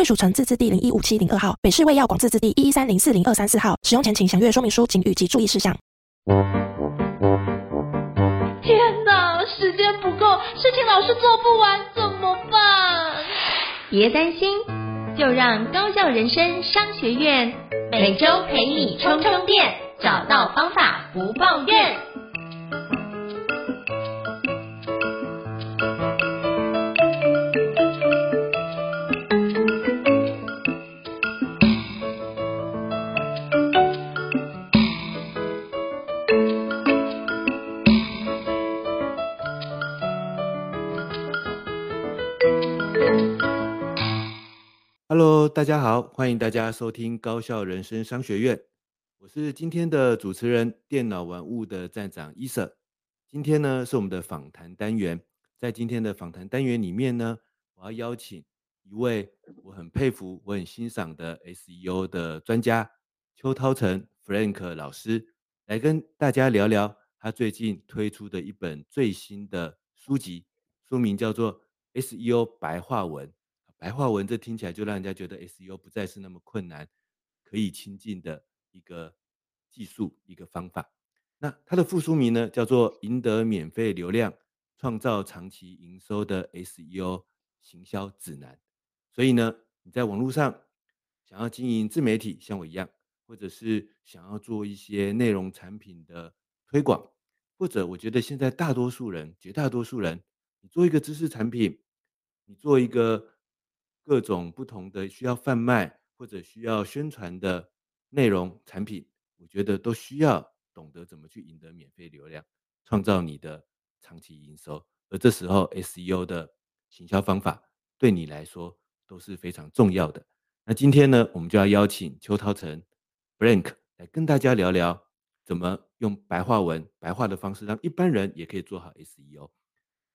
贵属城自治地零一五七零二号，北市卫药广自治地一一三零四零二三四号。使用前请详阅说明书、警语及注意事项。天哪，时间不够，事情老是做不完，怎么办？别担心，就让高校人生商学院每周陪你充充电，找到方法不抱怨。Hello，大家好，欢迎大家收听高效人生商学院。我是今天的主持人，电脑玩物的站长伊瑟。今天呢是我们的访谈单元，在今天的访谈单元里面呢，我要邀请一位我很佩服、我很欣赏的 SEO 的专家邱涛成 Frank 老师，来跟大家聊聊他最近推出的一本最新的书籍，书名叫做《SEO 白话文》。白话文，这听起来就让人家觉得 SEO 不再是那么困难，可以亲近的一个技术、一个方法。那它的副书名呢，叫做《赢得免费流量，创造长期营收的 SEO 行销指南》。所以呢，你在网络上想要经营自媒体，像我一样，或者是想要做一些内容产品的推广，或者我觉得现在大多数人、绝大多数人，你做一个知识产品，你做一个。各种不同的需要贩卖或者需要宣传的内容产品，我觉得都需要懂得怎么去赢得免费流量，创造你的长期营收。而这时候，SEO 的行销方法对你来说都是非常重要的。那今天呢，我们就要邀请邱涛成，Brank 来跟大家聊聊，怎么用白话文、白话的方式，让一般人也可以做好 SEO。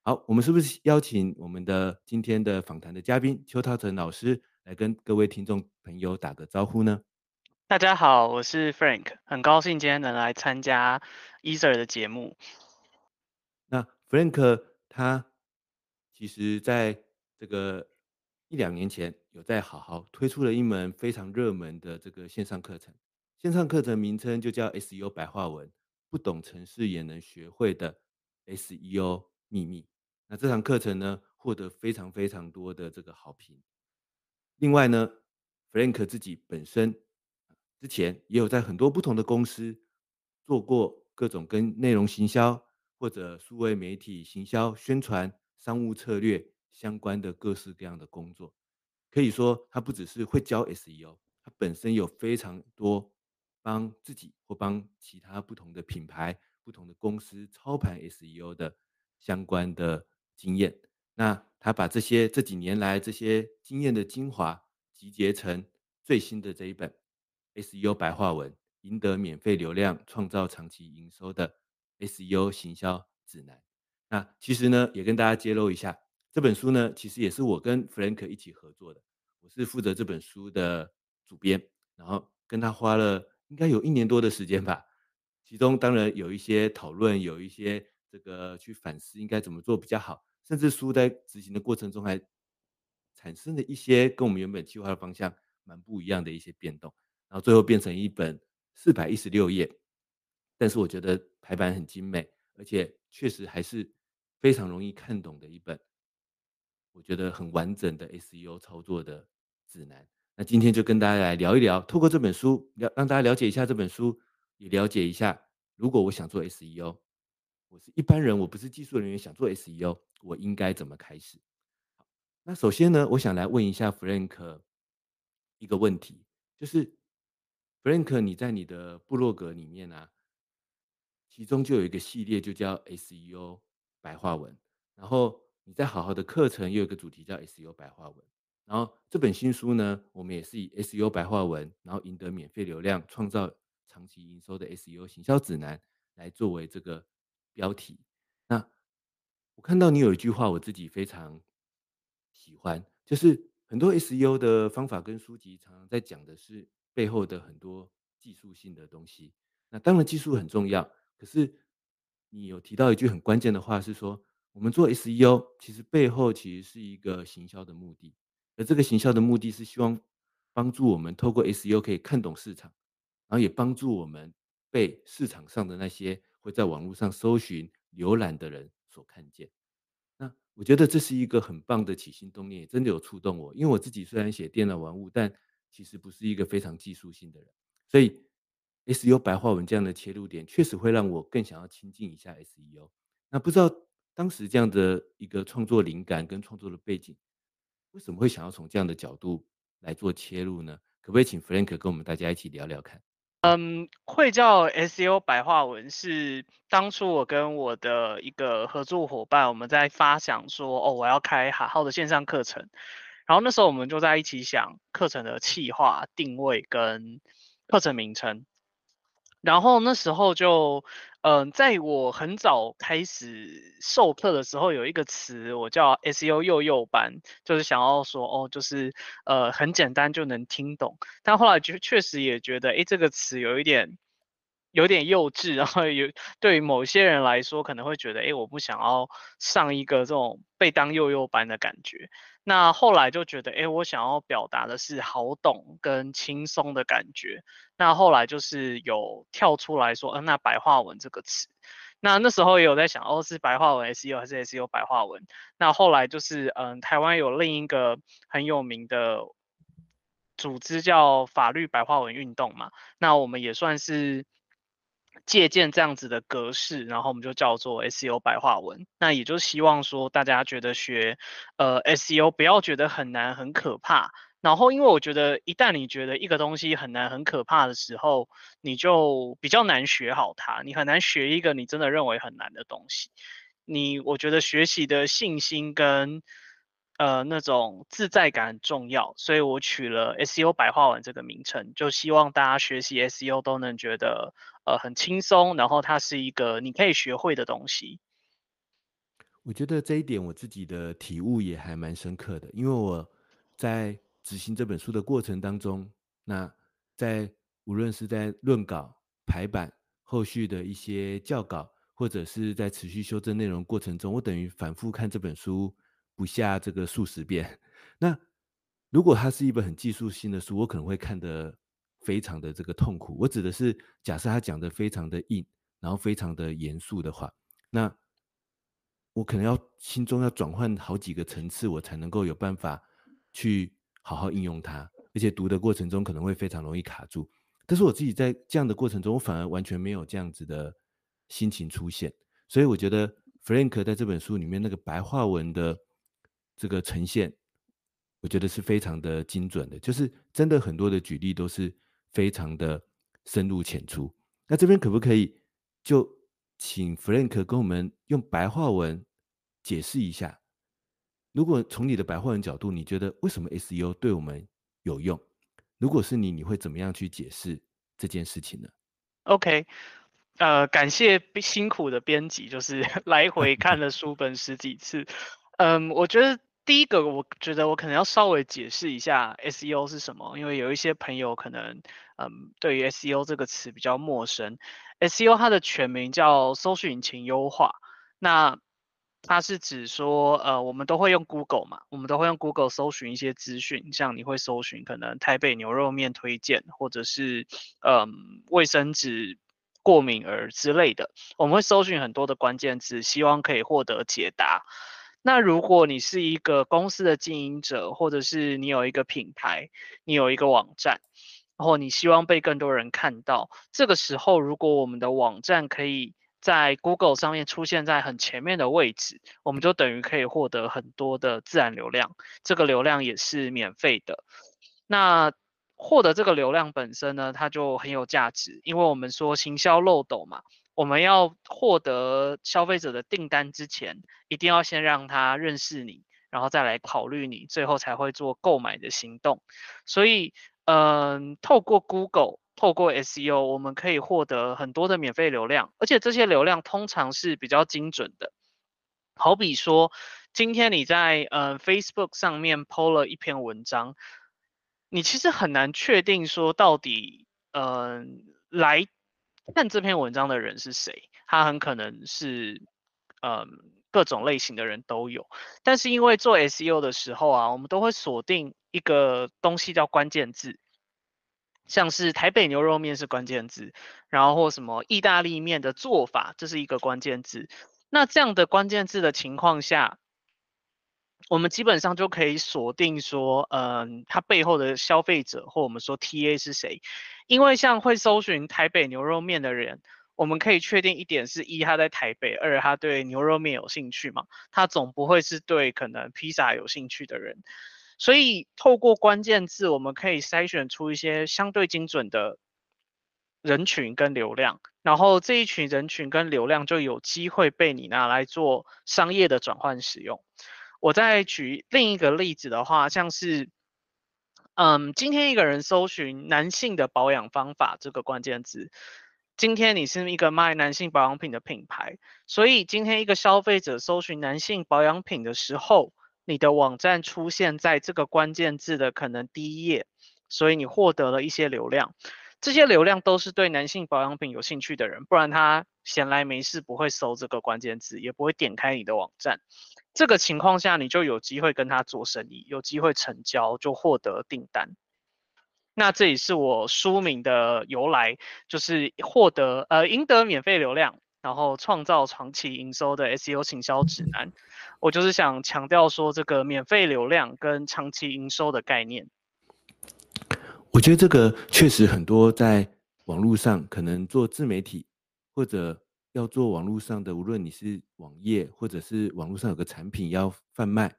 好，我们是不是邀请我们的今天的访谈的嘉宾邱涛成老师来跟各位听众朋友打个招呼呢？大家好，我是 Frank，很高兴今天能来参加 Easer 的节目。那 Frank 他其实在这个一两年前有在好好推出了一门非常热门的这个线上课程，线上课程名称就叫 SEO 白话文，不懂城市也能学会的 SEO 秘密。那这堂课程呢，获得非常非常多的这个好评。另外呢，Frank 自己本身之前也有在很多不同的公司做过各种跟内容行销或者数位媒体行销、宣传、商务策略相关的各式各样的工作。可以说，他不只是会教 SEO，他本身有非常多帮自己或帮其他不同的品牌、不同的公司操盘 SEO 的相关的。经验，那他把这些这几年来这些经验的精华集结成最新的这一本 SEO 白话文，赢得免费流量，创造长期营收的 SEO 行销指南。那其实呢，也跟大家揭露一下，这本书呢，其实也是我跟 Frank 一起合作的，我是负责这本书的主编，然后跟他花了应该有一年多的时间吧，其中当然有一些讨论，有一些。这个去反思应该怎么做比较好，甚至书在执行的过程中还产生了一些跟我们原本计划的方向蛮不一样的一些变动，然后最后变成一本四百一十六页，但是我觉得排版很精美，而且确实还是非常容易看懂的一本，我觉得很完整的 SEO 操作的指南。那今天就跟大家来聊一聊，透过这本书，了让大家了解一下这本书，也了解一下如果我想做 SEO。我是一般人，我不是技术人员，想做 SEO，我应该怎么开始？那首先呢，我想来问一下 Frank 一个问题，就是 Frank，你在你的部落格里面啊，其中就有一个系列，就叫 SEO 白话文，然后你在好好的课程又有一个主题叫 SEO 白话文，然后这本新书呢，我们也是以 SEO 白话文，然后赢得免费流量，创造长期营收的 SEO 行销指南来作为这个标题。那我看到你有一句话，我自己非常喜欢，就是很多 SEO 的方法跟书籍常常在讲的是背后的很多技术性的东西。那当然技术很重要，可是你有提到一句很关键的话，是说我们做 SEO 其实背后其实是一个行销的目的。而这个行销的目的是希望帮助我们透过 SEO 可以看懂市场，然后也帮助我们被市场上的那些会在网络上搜寻、浏览的人所看见。那我觉得这是一个很棒的起心动念，也真的有触动我。因为我自己虽然写电脑玩物，但其实不是一个非常技术性的人，所以 SEO 白话文这样的切入点，确实会让我更想要亲近一下 SEO。那不知道当时这样的一个创作灵感跟创作的背景。为什么会想要从这样的角度来做切入呢？可不可以请 Frank 跟我们大家一起聊聊看？嗯，会叫 SEO 白话文是当初我跟我的一个合作伙伴，我们在发想说，哦，我要开好好的线上课程，然后那时候我们就在一起想课程的企划、定位跟课程名称。然后那时候就，嗯、在我很早开始授课的时候，有一个词我叫 SEO 幼幼班，就是想要说，哦，就是呃很简单就能听懂。但后来就确实也觉得，哎，这个词有一点有点幼稚，然后有对于某些人来说可能会觉得，诶，我不想要上一个这种被当幼幼班的感觉。那后来就觉得，哎，我想要表达的是好懂跟轻松的感觉。那后来就是有跳出来说，嗯、那白话文这个词。那那时候也有在想，哦，是白话文 SEO 还是 SEO 白话文？那后来就是，嗯、台湾有另一个很有名的组织叫法律白话文运动嘛。那我们也算是。借鉴这样子的格式，然后我们就叫做 SEO 白话文。那也就希望说，大家觉得学呃 SEO 不要觉得很难很可怕。然后，因为我觉得一旦你觉得一个东西很难很可怕的时候，你就比较难学好它。你很难学一个你真的认为很难的东西。你我觉得学习的信心跟呃那种自在感很重要，所以我取了 SEO 白话文这个名称，就希望大家学习 SEO 都能觉得。呃，很轻松，然后它是一个你可以学会的东西。我觉得这一点我自己的体悟也还蛮深刻的，因为我在执行这本书的过程当中，那在无论是在论稿、排版、后续的一些校稿，或者是在持续修正内容过程中，我等于反复看这本书不下这个数十遍。那如果它是一本很技术性的书，我可能会看得。非常的这个痛苦，我指的是假设他讲的非常的硬，然后非常的严肃的话，那我可能要心中要转换好几个层次，我才能够有办法去好好应用它，而且读的过程中可能会非常容易卡住。但是我自己在这样的过程中，我反而完全没有这样子的心情出现，所以我觉得 Frank 在这本书里面那个白话文的这个呈现，我觉得是非常的精准的，就是真的很多的举例都是。非常的深入浅出，那这边可不可以就请 Frank 跟我们用白话文解释一下？如果从你的白话文角度，你觉得为什么 SEO 对我们有用？如果是你，你会怎么样去解释这件事情呢？OK，呃，感谢辛苦的编辑，就是 来回看了书本十几次。嗯，我觉得。第一个，我觉得我可能要稍微解释一下 SEO 是什么，因为有一些朋友可能，嗯，对于 SEO 这个词比较陌生。SEO 它的全名叫搜寻引擎优化，那它是指说，呃，我们都会用 Google 嘛，我们都会用 Google 搜寻一些资讯，像你会搜寻可能台北牛肉面推荐，或者是，嗯，卫生纸过敏儿之类的，我们会搜寻很多的关键字，希望可以获得解答。那如果你是一个公司的经营者，或者是你有一个品牌，你有一个网站，然后你希望被更多人看到，这个时候如果我们的网站可以在 Google 上面出现在很前面的位置，我们就等于可以获得很多的自然流量，这个流量也是免费的。那获得这个流量本身呢，它就很有价值，因为我们说行销漏斗嘛。我们要获得消费者的订单之前，一定要先让他认识你，然后再来考虑你最后才会做购买的行动。所以，嗯，透过 Google，透过 SEO，我们可以获得很多的免费流量，而且这些流量通常是比较精准的。好比说，今天你在呃 Facebook 上面 PO 了一篇文章，你其实很难确定说到底，嗯、呃，来看这篇文章的人是谁，他很可能是，嗯、各种类型的人都有。但是因为做 SEO 的时候啊，我们都会锁定一个东西叫关键字，像是台北牛肉面是关键字，然后或什么意大利面的做法，这是一个关键字。那这样的关键字的情况下，我们基本上就可以锁定说，嗯，它背后的消费者或我们说 TA 是谁？因为像会搜寻台北牛肉面的人，我们可以确定一点是：一，他在台北；二，他对牛肉面有兴趣嘛？他总不会是对可能披萨有兴趣的人。所以透过关键字，我们可以筛选出一些相对精准的人群跟流量。然后这一群人群跟流量就有机会被你拿来做商业的转换使用。我再举另一个例子的话，像是，嗯，今天一个人搜寻男性的保养方法这个关键字，今天你是一个卖男性保养品的品牌，所以今天一个消费者搜寻男性保养品的时候，你的网站出现在这个关键字的可能第一页，所以你获得了一些流量。这些流量都是对男性保养品有兴趣的人，不然他闲来没事不会搜这个关键字，也不会点开你的网站。这个情况下，你就有机会跟他做生意，有机会成交，就获得订单。那这也是我书名的由来，就是获得呃赢得免费流量，然后创造长期营收的 SEO 行销指南。我就是想强调说，这个免费流量跟长期营收的概念。我觉得这个确实很多，在网络上可能做自媒体，或者要做网络上的，无论你是网页，或者是网络上有个产品要贩卖，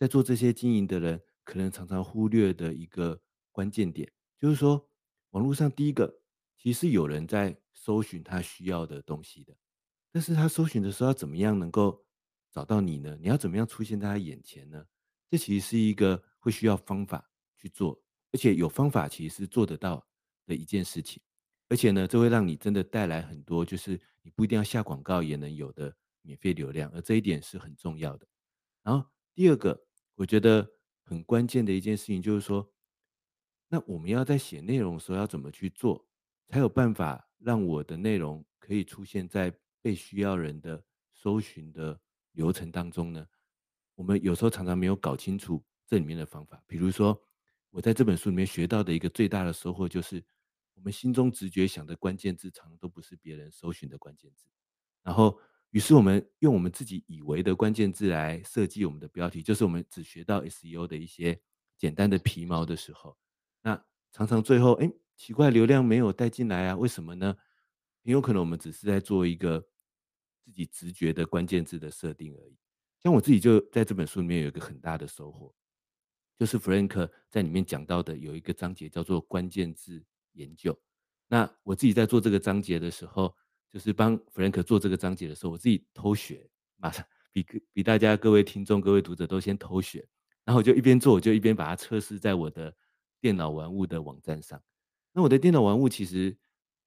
在做这些经营的人，可能常常忽略的一个关键点，就是说，网络上第一个，其实有人在搜寻他需要的东西的，但是他搜寻的时候要怎么样能够找到你呢？你要怎么样出现在他眼前呢？这其实是一个会需要方法去做。而且有方法，其实是做得到的一件事情。而且呢，这会让你真的带来很多，就是你不一定要下广告也能有的免费流量，而这一点是很重要的。然后第二个，我觉得很关键的一件事情就是说，那我们要在写内容的时候要怎么去做，才有办法让我的内容可以出现在被需要人的搜寻的流程当中呢？我们有时候常常没有搞清楚这里面的方法，比如说。我在这本书里面学到的一个最大的收获，就是我们心中直觉想的关键字，常都不是别人搜寻的关键字。然后，于是我们用我们自己以为的关键字来设计我们的标题，就是我们只学到 SEO 的一些简单的皮毛的时候，那常常最后，哎，奇怪，流量没有带进来啊？为什么呢？很有可能我们只是在做一个自己直觉的关键字的设定而已。像我自己就在这本书里面有一个很大的收获。就是 Frank 在里面讲到的有一个章节叫做关键字研究。那我自己在做这个章节的时候，就是帮 Frank 做这个章节的时候，我自己偷学，马上比比大家各位听众、各位读者都先偷学。然后我就一边做，我就一边把它测试在我的电脑玩物的网站上。那我的电脑玩物其实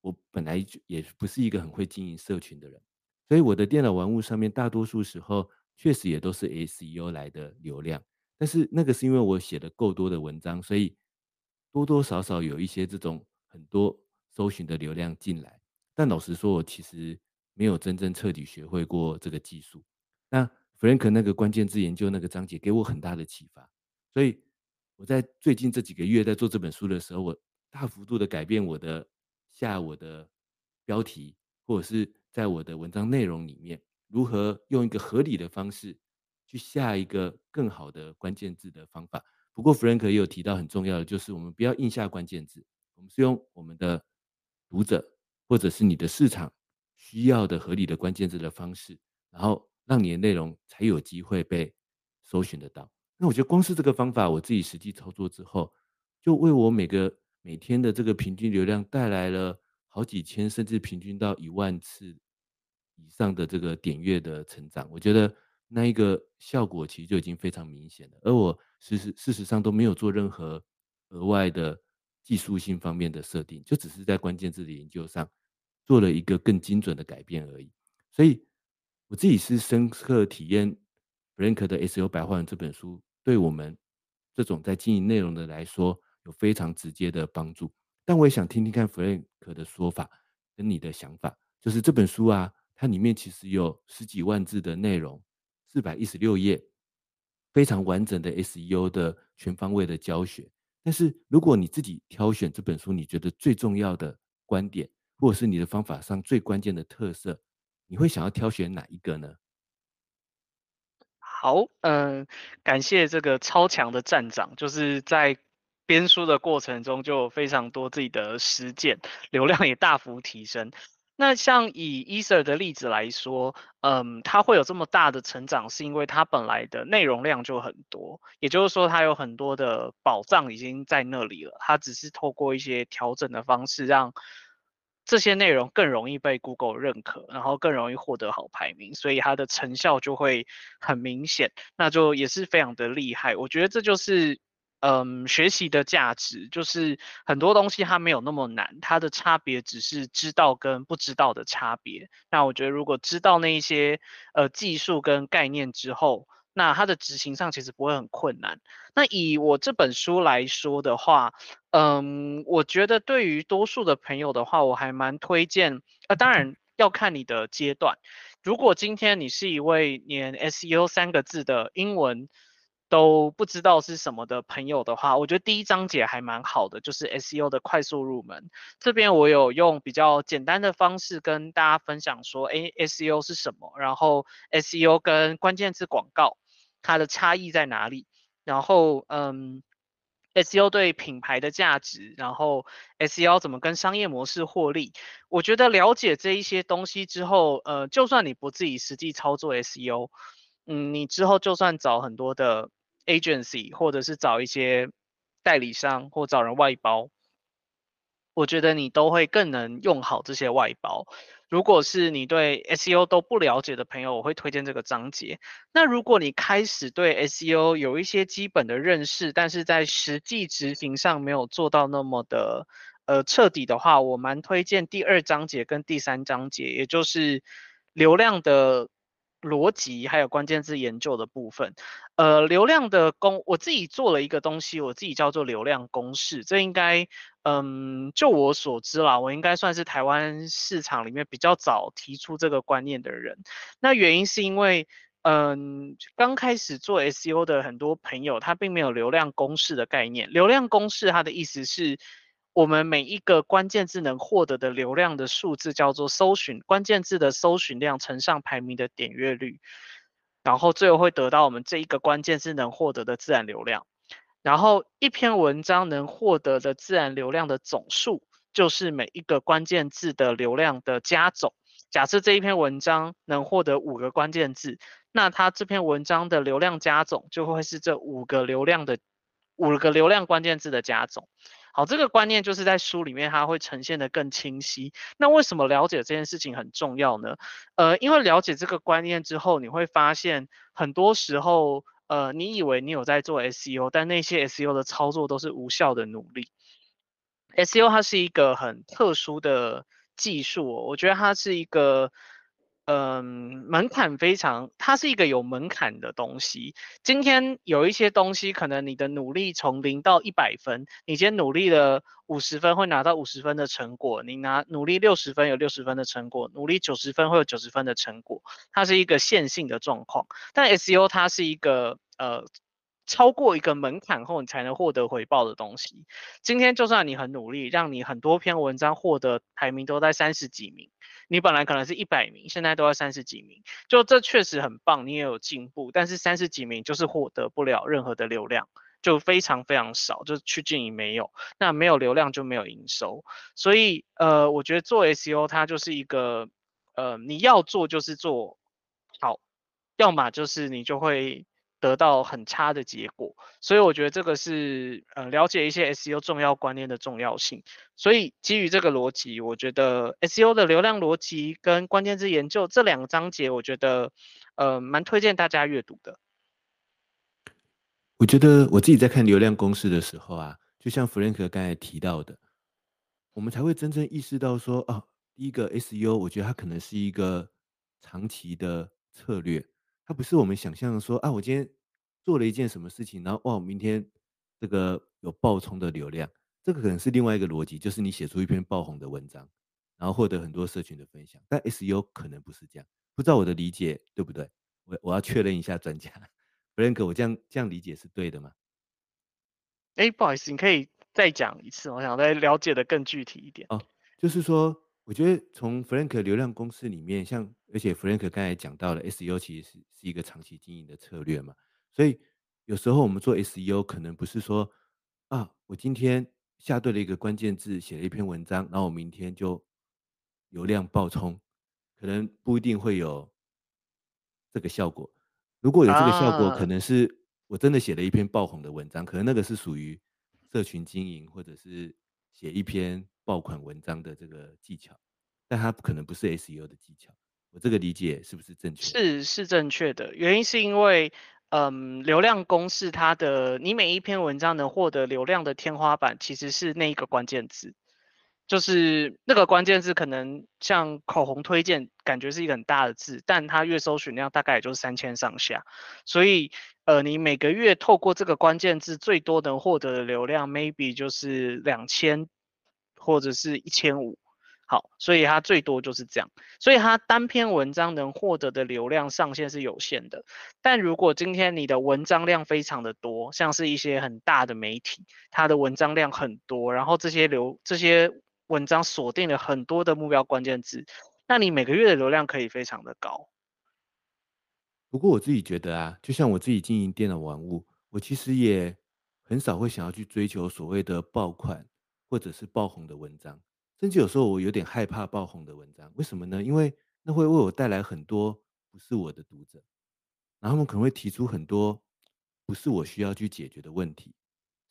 我本来也不是一个很会经营社群的人，所以我的电脑玩物上面大多数时候确实也都是 SEO 来的流量。但是那个是因为我写了够多的文章，所以多多少少有一些这种很多搜寻的流量进来。但老实说，我其实没有真正彻底学会过这个技术。那 Frank 那个关键字研究那个章节给我很大的启发，所以我在最近这几个月在做这本书的时候，我大幅度的改变我的下我的标题，或者是在我的文章内容里面，如何用一个合理的方式。去下一个更好的关键字的方法。不过，Frank 也有提到很重要的，就是我们不要硬下关键字，我们是用我们的读者或者是你的市场需要的合理的关键字的方式，然后让你的内容才有机会被搜寻得到。那我觉得光是这个方法，我自己实际操作之后，就为我每个每天的这个平均流量带来了好几千，甚至平均到一万次以上的这个点阅的成长。我觉得。那一个效果其实就已经非常明显了。而我事实事实上都没有做任何额外的技术性方面的设定，就只是在关键字的研究上做了一个更精准的改变而已。所以我自己是深刻体验 Frank 的 SEO 白话文这本书，对我们这种在经营内容的来说有非常直接的帮助。但我也想听听看 Frank 的说法跟你的想法，就是这本书啊，它里面其实有十几万字的内容，四百一十六页，非常完整的 SEO 的全方位的教学。但是如果你自己挑选这本书，你觉得最重要的观点，或者是你的方法上最关键的特色，你会想要挑选哪一个呢？好，嗯、感谢这个超强的站长，就是在。编书的过程中就有非常多自己的实践，流量也大幅提升。那像以 Ether 的例子来说，嗯，它会有这么大的成长，是因为它本来的内容量就很多，也就是说它有很多的宝藏已经在那里了，它只是透过一些调整的方式，让这些内容更容易被 Google 认可，然后更容易获得好排名，所以它的成效就会很明显，那就也是非常的厉害。我觉得这就是。嗯，学习的价值就是很多东西它没有那么难，它的差别只是知道跟不知道的差别。那我觉得如果知道那一些呃技术跟概念之后，那它的执行上其实不会很困难。那以我这本书来说的话，嗯，我觉得对于多数的朋友的话，我还蛮推荐。呃，当然要看你的阶段。如果今天你是一位连 SEO 三个字的英文都不知道是什么的朋友的话，我觉得第一章节还蛮好的，就是 SEO 的快速入门。这边我有用比较简单的方式跟大家分享说，哎，SEO 是什么？然后 SEO 跟关键字广告它的差异在哪里？然后，嗯，SEO 对品牌的价值，然后 SEO 怎么跟商业模式获利？我觉得了解这一些东西之后，呃，就算你不自己实际操作 SEO，嗯，你之后就算找很多的。Agency 或者是找一些代理商或找人外包，我觉得你都会更能用好这些外包。如果是你对 SEO 都不了解的朋友，我会推荐这个章节。那如果你开始对 SEO 有一些基本的认识，但是在实际执行上没有做到那么的呃彻底的话，我蛮推荐第二章节跟第三章节，也就是流量的。逻辑还有关键字研究的部分，呃，流量的公，我自己做了一个东西，我自己叫做流量公式。这应该，嗯，就我所知啦，我应该算是台湾市场里面比较早提出这个观念的人。那原因是因为，嗯，刚开始做 SEO 的很多朋友，他并没有流量公式的概念。流量公式它的意思是。我们每一个关键字能获得的流量的数字叫做搜寻关键字的搜寻量乘上排名的点阅率，然后最后会得到我们这一个关键字能获得的自然流量。然后一篇文章能获得的自然流量的总数，就是每一个关键字的流量的加总。假设这一篇文章能获得五个关键字，那它这篇文章的流量加总就会是这五个流量的五个流量关键字的加总。好，这个观念就是在书里面它会呈现得更清晰。那为什么了解这件事情很重要呢？呃，因为了解这个观念之后，你会发现很多时候，呃，你以为你有在做 SEO，但那些 SEO 的操作都是无效的努力。SEO 它是一个很特殊的技术哦，我觉得它是一个。嗯，门槛非常，它是一个有门槛的东西。今天有一些东西，可能你的努力从零到一百分，你今天努力了五十分，会拿到五十分的成果；你拿努力六十分，有六十分的成果；努力九十分，会有九十分的成果。它是一个线性的状况。但 SEO 它是一个呃，超过一个门槛后，你才能获得回报的东西。今天就算你很努力，让你很多篇文章获得排名都在三十几名。你本来可能是一百名，现在都要三十几名，就这确实很棒，你也有进步。但是三十几名就是获得不了任何的流量，就非常非常少，就趋近于没有。那没有流量就没有营收，所以呃，我觉得做 SEO 它就是一个呃，你要做就是做好，要么就是你就会。得到很差的结果，所以我觉得这个是呃了解一些 SEO 重要观念的重要性。所以基于这个逻辑，我觉得 SEO 的流量逻辑跟关键字研究这两个章节，我觉得呃蛮推荐大家阅读的。我觉得我自己在看流量公式的时候啊，就像 Frank 刚才提到的，我们才会真正意识到说，哦，第一个 SEO，我觉得它可能是一个长期的策略，它不是我们想象的说啊，我今天做了一件什么事情，然后哇，明天这个有爆冲的流量，这个可能是另外一个逻辑，就是你写出一篇爆红的文章，然后获得很多社群的分享，但 SEO 可能不是这样，不知道我的理解对不对？我我要确认一下专家。Frank，我这样这样理解是对的吗？哎，不好意思，你可以再讲一次，我想再了解的更具体一点。哦，就是说，我觉得从 Frank 流量公式里面，像而且 Frank 刚才讲到了 SEO 其实是是一个长期经营的策略嘛，所以有时候我们做 SEO 可能不是说啊，我今天下对了一个关键字，写了一篇文章，然后我明天就流量爆冲，可能不一定会有这个效果。如果有这个效果，可能是我真的写了一篇爆红的文章，可能那个是属于社群经营或者是写一篇爆款文章的这个技巧，但它可能不是 SEO 的技巧。我这个理解是不是正确？是是正确的，原因是因为，嗯，流量公式它的你每一篇文章能获得流量的天花板，其实是那一个关键字。就是那个关键字，可能像口红推荐，感觉是一个很大的字，但它月搜寻量大概也就是三千上下，所以呃，你每个月透过这个关键字，最多能获得的流量，maybe 就是两千或者是一千五，好，所以它最多就是这样，所以它单篇文章能获得的流量上限是有限的，但如果今天你的文章量非常的多，像是一些很大的媒体，它的文章量很多，然后这些流这些。文章锁定了很多的目标关键字，那你每个月的流量可以非常的高。不过我自己觉得啊，就像我自己经营电脑玩物，我其实也很少会想要去追求所谓的爆款或者是爆红的文章，甚至有时候我有点害怕爆红的文章。为什么呢？因为那会为我带来很多不是我的读者，然后他们可能会提出很多不是我需要去解决的问题，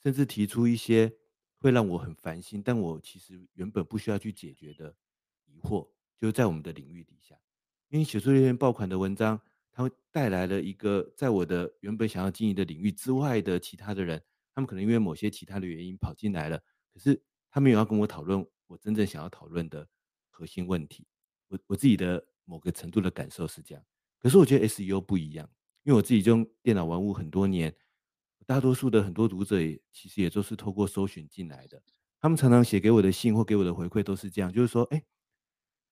甚至提出一些。会让我很烦心，但我其实原本不需要去解决的疑惑，就是在我们的领域底下。因为写出一篇爆款的文章，它会带来了一个在我的原本想要经营的领域之外的其他的人，他们可能因为某些其他的原因跑进来了，可是他们有要跟我讨论我真正想要讨论的核心问题。我我自己的某个程度的感受是这样，可是我觉得 SEO 不一样，因为我自己就用电脑玩物很多年。大多数的很多读者也其实也都是透过搜寻进来的，他们常常写给我的信或给我的回馈都是这样，就是说，哎，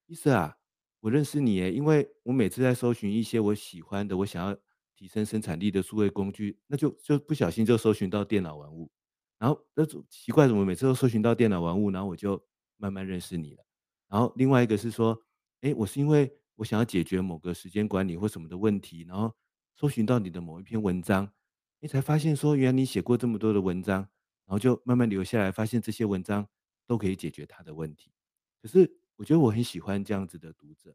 伊瑟啊，我认识你诶，因为我每次在搜寻一些我喜欢的、我想要提升生产力的数位工具，那就就不小心就搜寻到电脑玩物，然后那种奇怪，怎么每次都搜寻到电脑玩物，然后我就慢慢认识你了。然后另外一个是说，哎，我是因为我想要解决某个时间管理或什么的问题，然后搜寻到你的某一篇文章。你才发现说，原来你写过这么多的文章，然后就慢慢留下来，发现这些文章都可以解决他的问题。可是我觉得我很喜欢这样子的读者，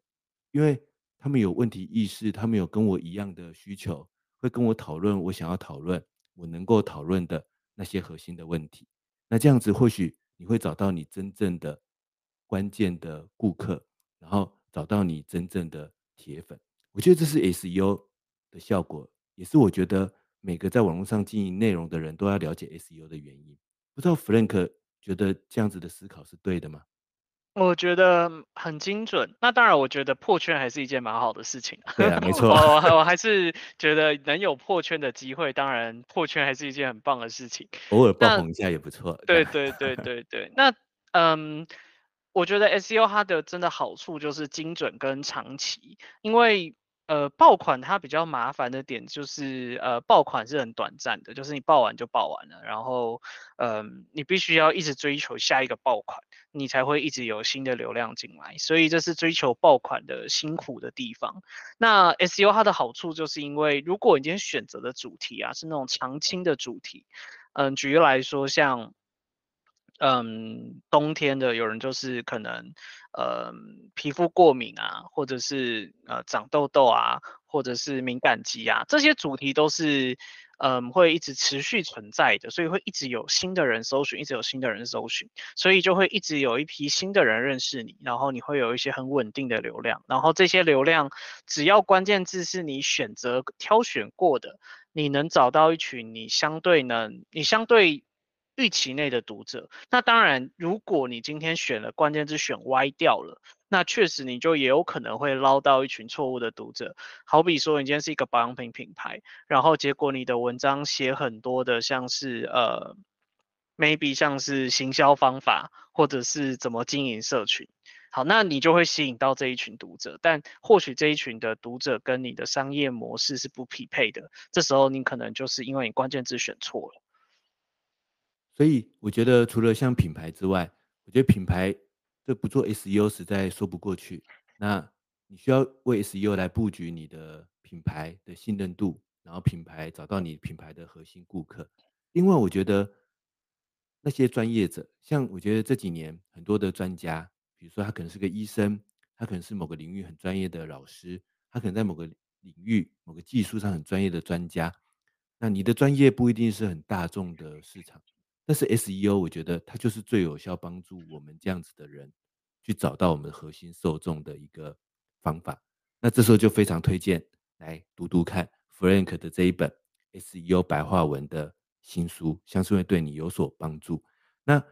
因为他们有问题意识，他们有跟我一样的需求，会跟我讨论我想要讨论、我能够讨论的那些核心的问题。那这样子或许你会找到你真正的关键的顾客，然后找到你真正的铁粉。我觉得这是 SEO 的效果，也是我觉得。每个在网络上经营内容的人都要了解 SEO 的原因，不知道 Frank 觉得这样子的思考是对的吗？我觉得很精准。那当然，我觉得破圈还是一件蛮好的事情。对啊，没 错。我我还是觉得能有破圈的机会，当然破圈还是一件很棒的事情。偶尔爆红一下也不错。对对对 对对。那嗯，我觉得 SEO 它的真的好处就是精准跟长期，因为。呃，爆款它比较麻烦的点就是，呃，爆款是很短暂的，就是你爆完就爆完了，然后，嗯、你必须要一直追求下一个爆款，你才会一直有新的流量进来，所以这是追求爆款的辛苦的地方。那 SEO 它的好处就是因为，如果你今天选择的主题啊是那种常青的主题，嗯、举例来说像。嗯，冬天的有人就是可能，呃，皮肤过敏啊，或者是呃长痘痘啊，或者是敏感肌啊，这些主题都是嗯，会一直持续存在的，所以会一直有新的人搜寻，一直有新的人搜寻，所以就会一直有一批新的人认识你，然后你会有一些很稳定的流量，然后这些流量只要关键字是你选择挑选过的，你能找到一群你相对能，你相对。预期内的读者，那当然，如果你今天选了关键字选歪掉了，那确实你就也有可能会捞到一群错误的读者。好比说，你今天是一个保养品品牌，然后结果你的文章写很多的像是呃，maybe 像是行销方法，或者是怎么经营社群，好，那你就会吸引到这一群读者，但或许这一群的读者跟你的商业模式是不匹配的，这时候你可能就是因为你关键字选错了。所以我觉得，除了像品牌之外，我觉得品牌这不做 SEO 实在说不过去。那你需要为 SEO 来布局你的品牌的信任度，然后品牌找到你品牌的核心顾客。另外，我觉得那些专业者，像我觉得这几年很多的专家，比如说他可能是个医生，他可能是某个领域很专业的老师，他可能在某个领域、某个技术上很专业的专家。那你的专业不一定是很大众的市场。但是 SEO 我觉得它就是最有效帮助我们这样子的人去找到我们核心受众的一个方法。那这时候就非常推荐来读读看 Frank 的这一本 SEO 白话文的新书，相信会对你有所帮助。那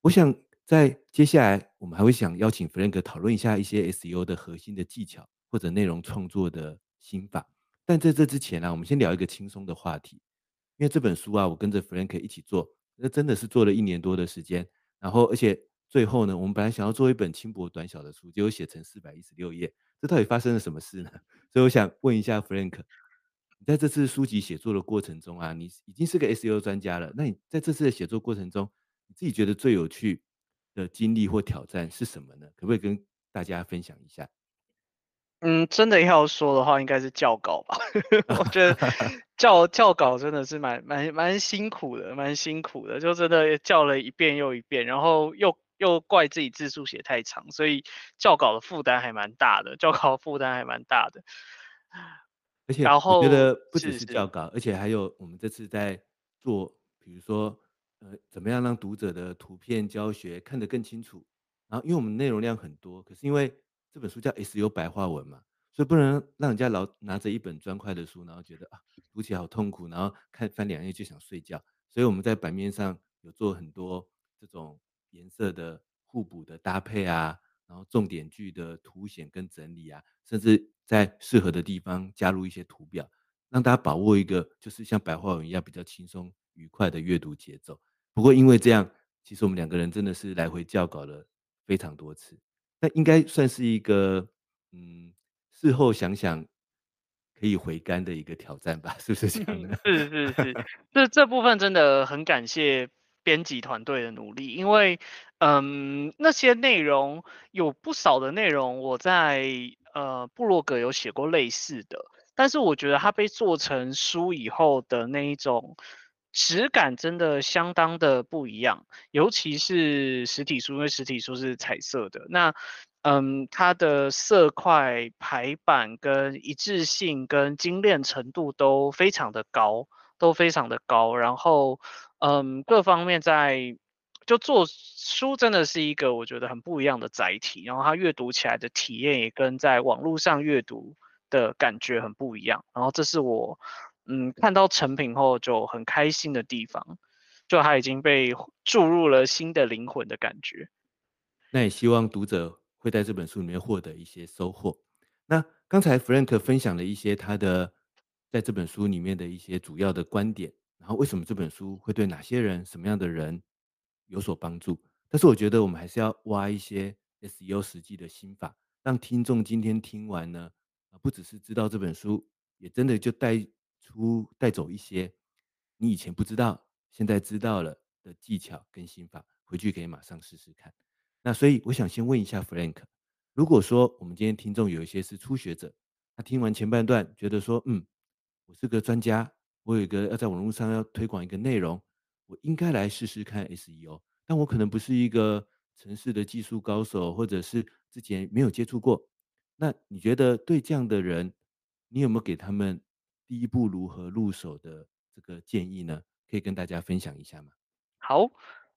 我想在接下来我们还会想邀请 Frank 讨论一下一些 SEO 的核心的技巧或者内容创作的心法。但在这之前呢、我们先聊一个轻松的话题，因为这本书啊，我跟着 Frank 一起做。那真的是做了一年多的时间，然后而且最后呢，我们本来想要做一本轻薄短小的书，结果写成四百一十六页，这到底发生了什么事呢？所以我想问一下 Frank，你在这次书籍写作的过程中啊，你已经是个 SEO 专家了，那你在这次的写作过程中，你自己觉得最有趣的经历或挑战是什么呢？可不可以跟大家分享一下？嗯，真的要说的话，应该是校稿吧。我觉得 校校稿真的是蛮蛮蛮辛苦的，蛮辛苦的，就真的校了一遍又一遍，然后又又怪自己字数写太长，所以校稿的负担还蛮大的，校稿负担还蛮大的。而且我觉得不只是校稿，而且还有我们这次在做，比如说呃，怎么样让读者的图片教学看得更清楚。然后因为我们内容量很多，可是因为这本书叫 S U 白话文嘛，所以不能让人家老拿着一本砖块的书，然后觉得啊读起来好痛苦，然后看翻两页就想睡觉。所以我们在版面上有做很多这种颜色的互补的搭配啊，然后重点句的凸显跟整理啊，甚至在适合的地方加入一些图表，让大家把握一个就是像白话文一样比较轻松愉快的阅读节奏。不过因为这样，其实我们两个人真的是来回校稿了非常多次。那应该算是一个，嗯，事后想想可以回甘的一个挑战吧，是不是这样的？是是是，这这部分真的很感谢编辑团队的努力，因为，嗯，那些内容有不少的内容我在呃部落格有写过类似的，但是我觉得它被做成书以后的那一种。质感真的相当的不一样，尤其是实体书，因为实体书是彩色的。那，嗯，它的色块排版跟一致性跟精炼程度都非常的高，都非常的高。然后，嗯，各方面在就做书真的是一个我觉得很不一样的载体，然后它阅读起来的体验也跟在网络上阅读的感觉很不一样。然后这是我。嗯，看到成品后就很开心的地方，就它已经被注入了新的灵魂的感觉。那也希望读者会在这本书里面获得一些收获。那刚才 Frank 分享了一些他的在这本书里面的一些主要的观点，然后为什么这本书会对哪些人、什么样的人有所帮助？但是我觉得我们还是要挖一些 SEO 实际的心法，让听众今天听完呢，不只是知道这本书，也真的就带。出带走一些你以前不知道，现在知道了的技巧跟心法，回去可以马上试试看。那所以我想先问一下 Frank，如果说我们今天听众有一些是初学者，他听完前半段觉得说，嗯，我是个专家，我有一个要在网络上要推广一个内容，我应该来试试看 SEO，但我可能不是一个城市的技术高手，或者是之前没有接触过。那你觉得对这样的人，你有没有给他们？第一步如何入手的这个建议呢？可以跟大家分享一下吗？好，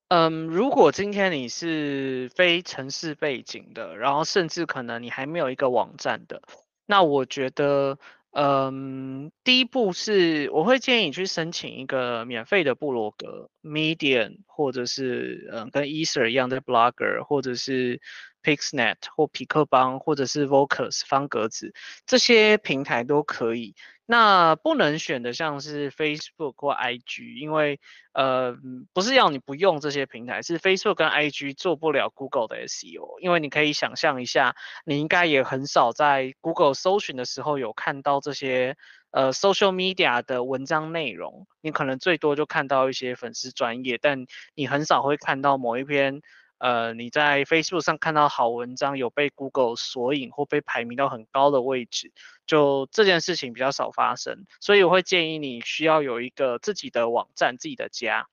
嗯，如果今天你是非城市背景的，然后甚至可能你还没有一个网站的，那我觉得，嗯，第一步是我会建议你去申请一个免费的部落格，Medium 或者是嗯跟 Ether 一样的 Blogger，或者是 Pixnet 或痞客邦，或者是 Vocus 方格子，这些平台都可以。那不能选的像是 Facebook 或 IG，因为呃不是要你不用这些平台，是 Facebook 跟 IG 做不了 Google 的 SEO，因为你可以想象一下，你应该也很少在 Google 搜寻的时候有看到这些呃 social media 的文章内容，你可能最多就看到一些粉丝专业，但你很少会看到某一篇。呃，你在 Facebook 上看到好文章有被 Google 索引或被排名到很高的位置，就这件事情比较少发生，所以我会建议你需要有一个自己的网站、自己的家。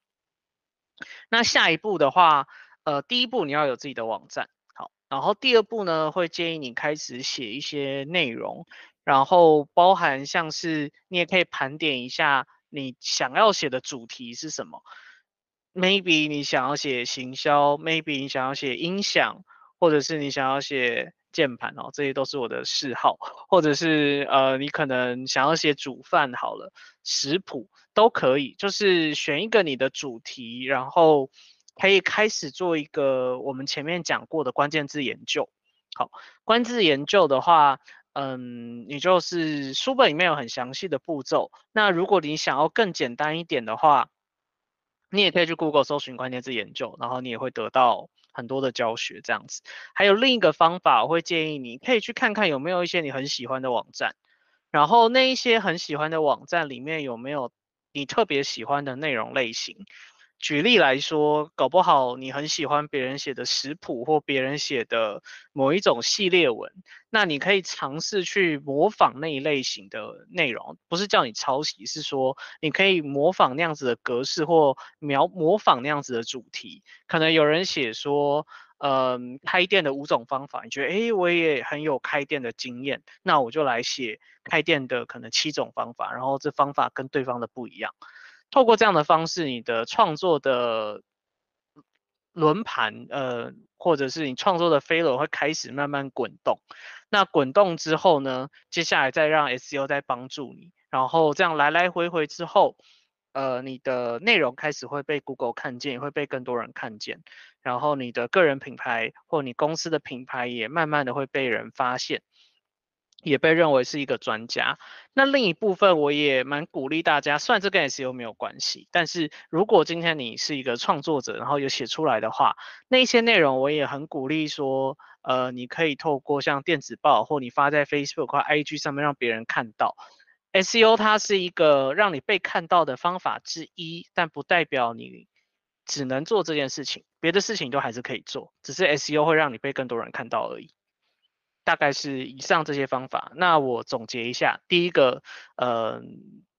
那下一步的话，呃，第一步你要有自己的网站，好，然后第二步呢，会建议你开始写一些内容，然后包含像是你也可以盘点一下你想要写的主题是什么。Maybe 你想要写行销，Maybe 你想要写音响，或者是你想要写键盘哦，这些都是我的嗜好。或者是呃，你可能想要写煮饭好了，食谱都可以，就是选一个你的主题，然后可以开始做一个我们前面讲过的关键字研究。好，关键字研究的话，嗯，你就是书本里面有很详细的步骤。那如果你想要更简单一点的话，你也可以去 Google 搜寻关键字研究，然后你也会得到很多的教学这样子。还有另一个方法，我会建议你可以去看看有没有一些你很喜欢的网站，然后那一些很喜欢的网站里面有没有你特别喜欢的内容类型。举例来说，搞不好你很喜欢别人写的食谱或别人写的某一种系列文，那你可以尝试去模仿那一类型的内容，不是叫你抄袭，是说你可以模仿那样子的格式或描模仿那样子的主题。可能有人写说，嗯，开店的五种方法，你觉得，诶，我也很有开店的经验，那我就来写开店的可能七种方法，然后这方法跟对方的不一样。透过这样的方式，你的创作的轮盘，呃，或者是你创作的飞轮会开始慢慢滚动。那滚动之后呢，接下来再让 SEO 再帮助你，然后这样来来回回之后，呃，你的内容开始会被 Google 看见，也会被更多人看见，然后你的个人品牌或你公司的品牌也慢慢的会被人发现。也被认为是一个专家。那另一部分，我也蛮鼓励大家，虽然这跟 SEO 没有关系，但是如果今天你是一个创作者，然后有写出来的话，那一些内容我也很鼓励说，呃，你可以透过像电子报或你发在 Facebook 或 IG 上面让别人看到。SEO 它是一个让你被看到的方法之一，但不代表你只能做这件事情，别的事情都还是可以做，只是 SEO 会让你被更多人看到而已。大概是以上这些方法。那我总结一下，第一个，呃，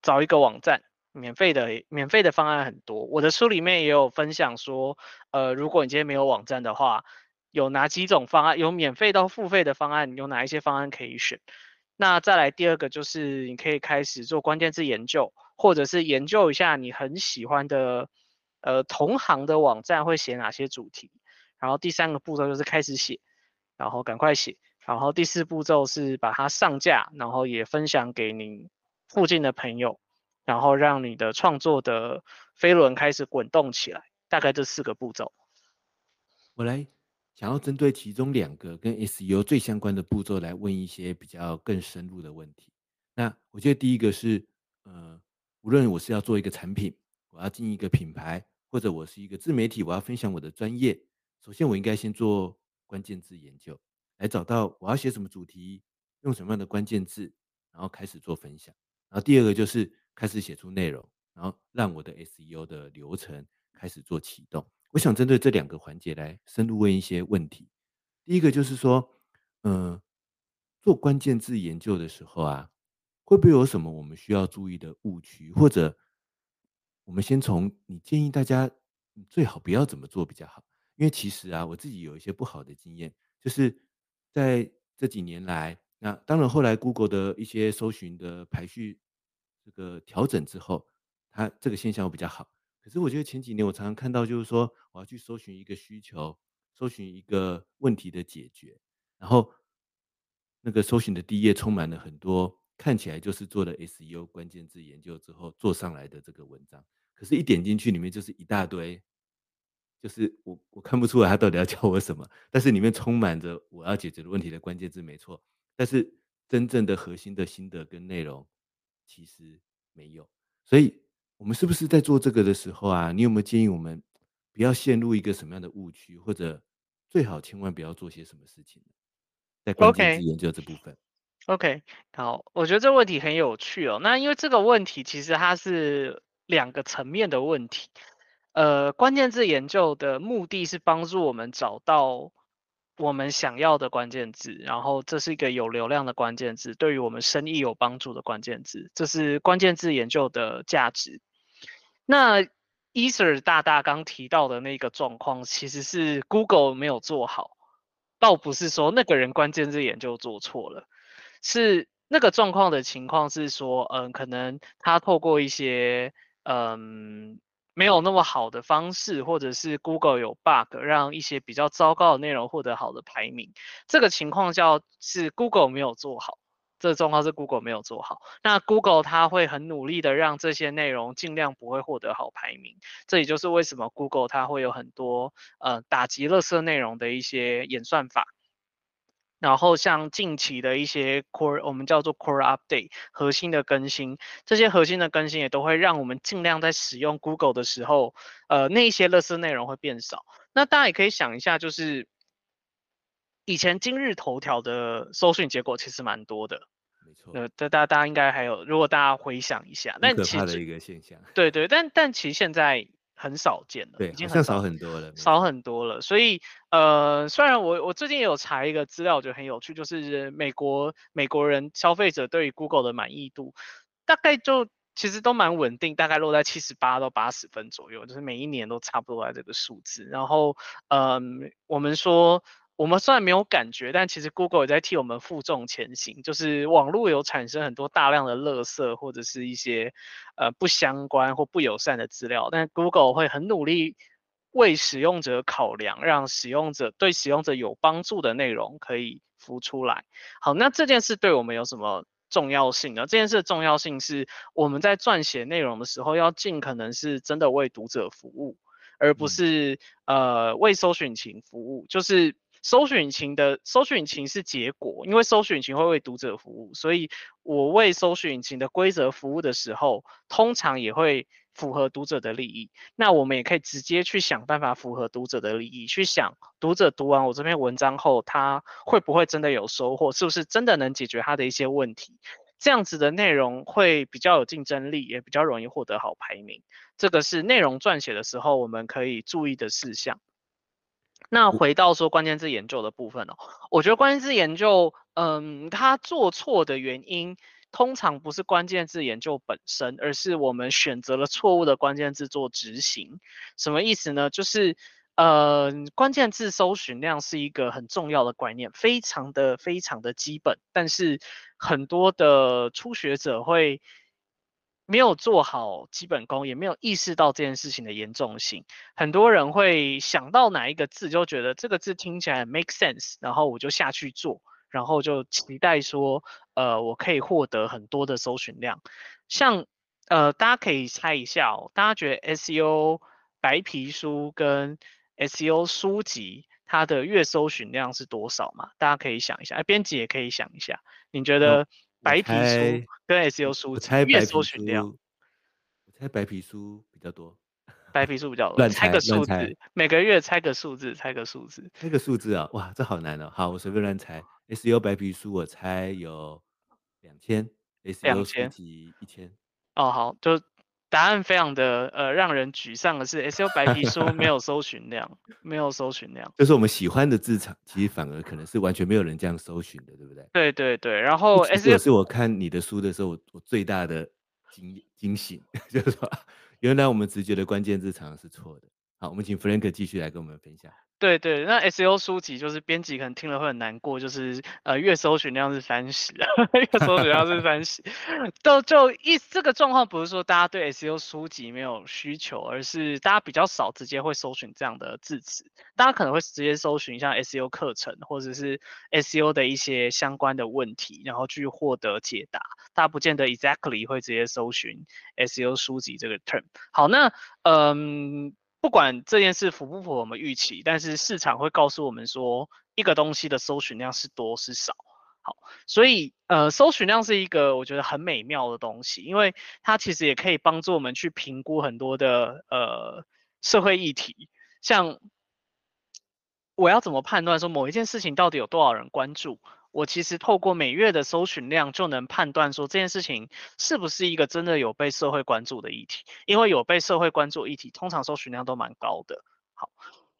找一个网站，免费的，免费的方案很多。我的书里面也有分享说，呃，如果你今天没有网站的话，有哪几种方案，有免费到付费的方案，有哪一些方案可以选。那再来第二个就是，你可以开始做关键字研究，或者是研究一下你很喜欢的，呃，同行的网站会写哪些主题。然后第三个步骤就是开始写，然后赶快写。然后第四步骤是把它上架，然后也分享给你附近的朋友，然后让你的创作的飞轮开始滚动起来。大概这四个步骤。我来想要针对其中两个跟 SEO 最相关的步骤来问一些比较更深入的问题。那我觉得第一个是，呃，无论我是要做一个产品，我要进一个品牌，或者我是一个自媒体，我要分享我的专业，首先我应该先做关键字研究。来找到我要写什么主题，用什么样的关键字，然后开始做分享。然后第二个就是开始写出内容，然后让我的 SEO 的流程开始做启动。我想针对这两个环节来深入问一些问题。第一个就是说，嗯、做关键字研究的时候啊，会不会有什么我们需要注意的误区？或者我们先从你建议大家最好不要怎么做比较好？因为其实啊，我自己有一些不好的经验，就是。在这几年来，那当然后来 Google 的一些搜寻的排序这个调整之后，它这个现象会比较好。可是我觉得前几年我常常看到，就是说我要去搜寻一个需求，搜寻一个问题的解决，然后那个搜寻的第一页充满了很多看起来就是做了 SEO 关键字研究之后做上来的这个文章，可是一点进去里面就是一大堆。就是我我看不出来他到底要教我什么，但是里面充满着我要解决的问题的关键字没错，但是真正的核心的心得跟内容其实没有，所以我们是不是在做这个的时候啊？你有没有建议我们不要陷入一个什么样的误区，或者最好千万不要做些什么事情？在关键字研究这部分。Okay. OK，好，我觉得这个问题很有趣哦。那因为这个问题其实它是两个层面的问题。呃，关键字研究的目的是帮助我们找到我们想要的关键字，然后这是一个有流量的关键字，对于我们生意有帮助的关键字，这是关键字研究的价值。那 Ether 大大刚提到的那个状况，其实是 Google 没有做好，倒不是说那个人关键字研究做错了，是那个状况的情况是说，嗯，可能他透过一些，嗯。没有那么好的方式，或者是 Google 有 bug，让一些比较糟糕的内容获得好的排名。这个情况叫是 Google 没有做好，这个状况是 Google 没有做好。那 Google 它会很努力的让这些内容尽量不会获得好排名。这也就是为什么 Google 它会有很多呃打击垃圾内容的一些演算法。然后像近期的一些 core，我们叫做 core update 核心的更新，这些核心的更新也都会让我们尽量在使用 Google 的时候，呃，那一些垃圾内容会变少。那大家也可以想一下，就是以前今日头条的搜寻结果其实蛮多的，没错。呃，大大大家应该还有，如果大家回想一下，那可怕的一个现象。对对，但但其实现在。很少见了，对，已经很少，少很多了，少很多了。所以，呃，虽然我我最近也有查一个资料，我觉得很有趣，就是美国美国人消费者对于 Google 的满意度，大概就其实都蛮稳定，大概落在七十八到八十分左右，就是每一年都差不多在这个数字。然后，嗯、呃，我们说。我们虽然没有感觉，但其实 Google 也在替我们负重前行。就是网络有产生很多大量的垃圾，或者是一些呃不相关或不友善的资料，但 Google 会很努力为使用者考量，让使用者对使用者有帮助的内容可以浮出来。好，那这件事对我们有什么重要性呢？这件事的重要性是我们在撰写内容的时候，要尽可能是真的为读者服务，而不是、嗯、呃为搜寻情服务，就是。搜寻引擎的搜寻引擎是结果，因为搜寻引擎会为读者服务，所以我为搜寻引擎的规则服务的时候，通常也会符合读者的利益。那我们也可以直接去想办法符合读者的利益，去想读者读完我这篇文章后，他会不会真的有收获，是不是真的能解决他的一些问题？这样子的内容会比较有竞争力，也比较容易获得好排名。这个是内容撰写的时候我们可以注意的事项。那回到说关键字研究的部分哦，我觉得关键字研究，嗯，它做错的原因通常不是关键字研究本身，而是我们选择了错误的关键字做执行。什么意思呢？就是，呃，关键字搜寻量是一个很重要的观念，非常的非常的基本，但是很多的初学者会。没有做好基本功，也没有意识到这件事情的严重性。很多人会想到哪一个字，就觉得这个字听起来 make sense，然后我就下去做，然后就期待说，呃，我可以获得很多的搜寻量。像，呃，大家可以猜一下哦，大家觉得 SEO 白皮书跟 SEO 书籍它的月搜寻量是多少嘛？大家可以想一下，哎，编辑也可以想一下，你觉得？白皮书跟 SEO 书，月搜寻量，我猜白皮书比较多，白皮书比较多，乱猜，猜个数字，每个月猜个数字，猜个数字，猜个数字啊，哇，这好难哦。好，我随便乱猜，SEO 白皮书我猜有两千，SEO 书籍一千。哦，好，就答案非常的呃让人沮丧的是，SEO 白皮书没有搜寻量，没有搜寻量，就是我们喜欢的字场，其实反而可能是完全没有人这样搜寻的，对不对？对对对，然后 SEO 是我看你的书的时候，我最大的惊惊醒，就是说原来我们直觉的关键字常常是错的。好，我们请 Frank 继续来跟我们分享。对对，那 SEO 书籍就是编辑可能听了会很难过，就是呃月搜寻量是三十，月搜寻量是三十，都就一这个状况不是说大家对 SEO 书籍没有需求，而是大家比较少直接会搜寻这样的字词，大家可能会直接搜寻像 SEO 课程或者是 SEO 的一些相关的问题，然后去获得解答，大家不见得 exactly 会直接搜寻 SEO 书籍这个 term。好，那嗯。不管这件事符不符合我们预期，但是市场会告诉我们说，一个东西的搜寻量是多是少。好，所以呃，搜寻量是一个我觉得很美妙的东西，因为它其实也可以帮助我们去评估很多的呃社会议题，像我要怎么判断说某一件事情到底有多少人关注。我其实透过每月的搜寻量就能判断说这件事情是不是一个真的有被社会关注的议题，因为有被社会关注议题，通常搜寻量都蛮高的。好，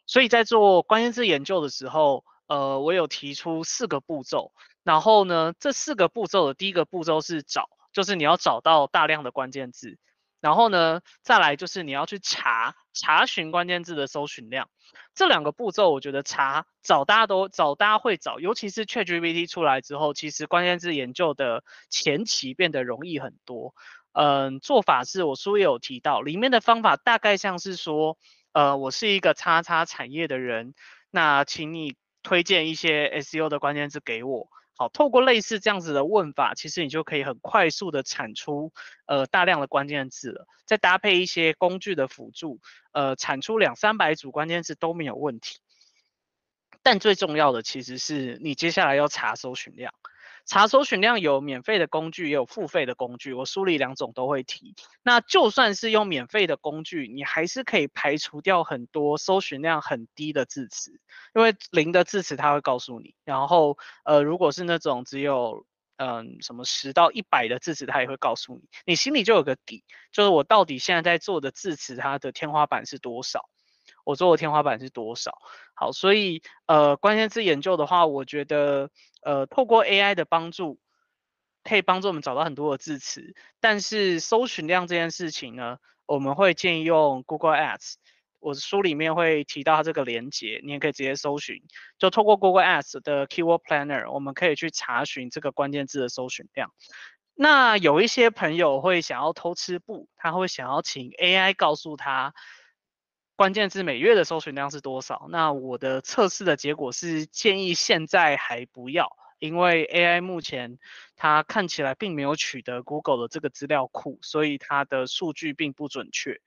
所以在做关键字研究的时候，呃，我有提出四个步骤，然后呢，这四个步骤的第一个步骤是找，就是你要找到大量的关键字，然后呢，再来就是你要去查查询关键字的搜寻量。这两个步骤，我觉得查找大家都找，大家会找，尤其是 ChatGPT 出来之后，其实关键字研究的前期变得容易很多。嗯，做法是我书也有提到，里面的方法大概像是说，呃，我是一个叉叉产业的人，那请你推荐一些 SEO 的关键字给我。好，透过类似这样子的问法，其实你就可以很快速的产出呃大量的关键字了，再搭配一些工具的辅助，呃，产出两三百组关键字都没有问题。但最重要的其实是你接下来要查搜寻量。查搜寻量有免费的工具，也有付费的工具。我书里两种都会提。那就算是用免费的工具，你还是可以排除掉很多搜寻量很低的字词，因为零的字词它会告诉你。然后，呃，如果是那种只有嗯、什么十到一百的字词，它也会告诉你。你心里就有个底，就是我到底现在在做的字词，它的天花板是多少？我做的天花板是多少？好，所以呃，关键字研究的话，我觉得呃，透过 AI 的帮助，可以帮助我们找到很多的字词。但是搜寻量这件事情呢，我们会建议用 Google Ads。我书里面会提到这个连接，你也可以直接搜寻。就透过 Google Ads 的 Keyword Planner，我们可以去查询这个关键字的搜寻量。那有一些朋友会想要偷吃布，他会想要请 AI 告诉他。关键字每月的搜寻量是多少？那我的测试的结果是建议现在还不要，因为 AI 目前它看起来并没有取得 Google 的这个资料库，所以它的数据并不准确。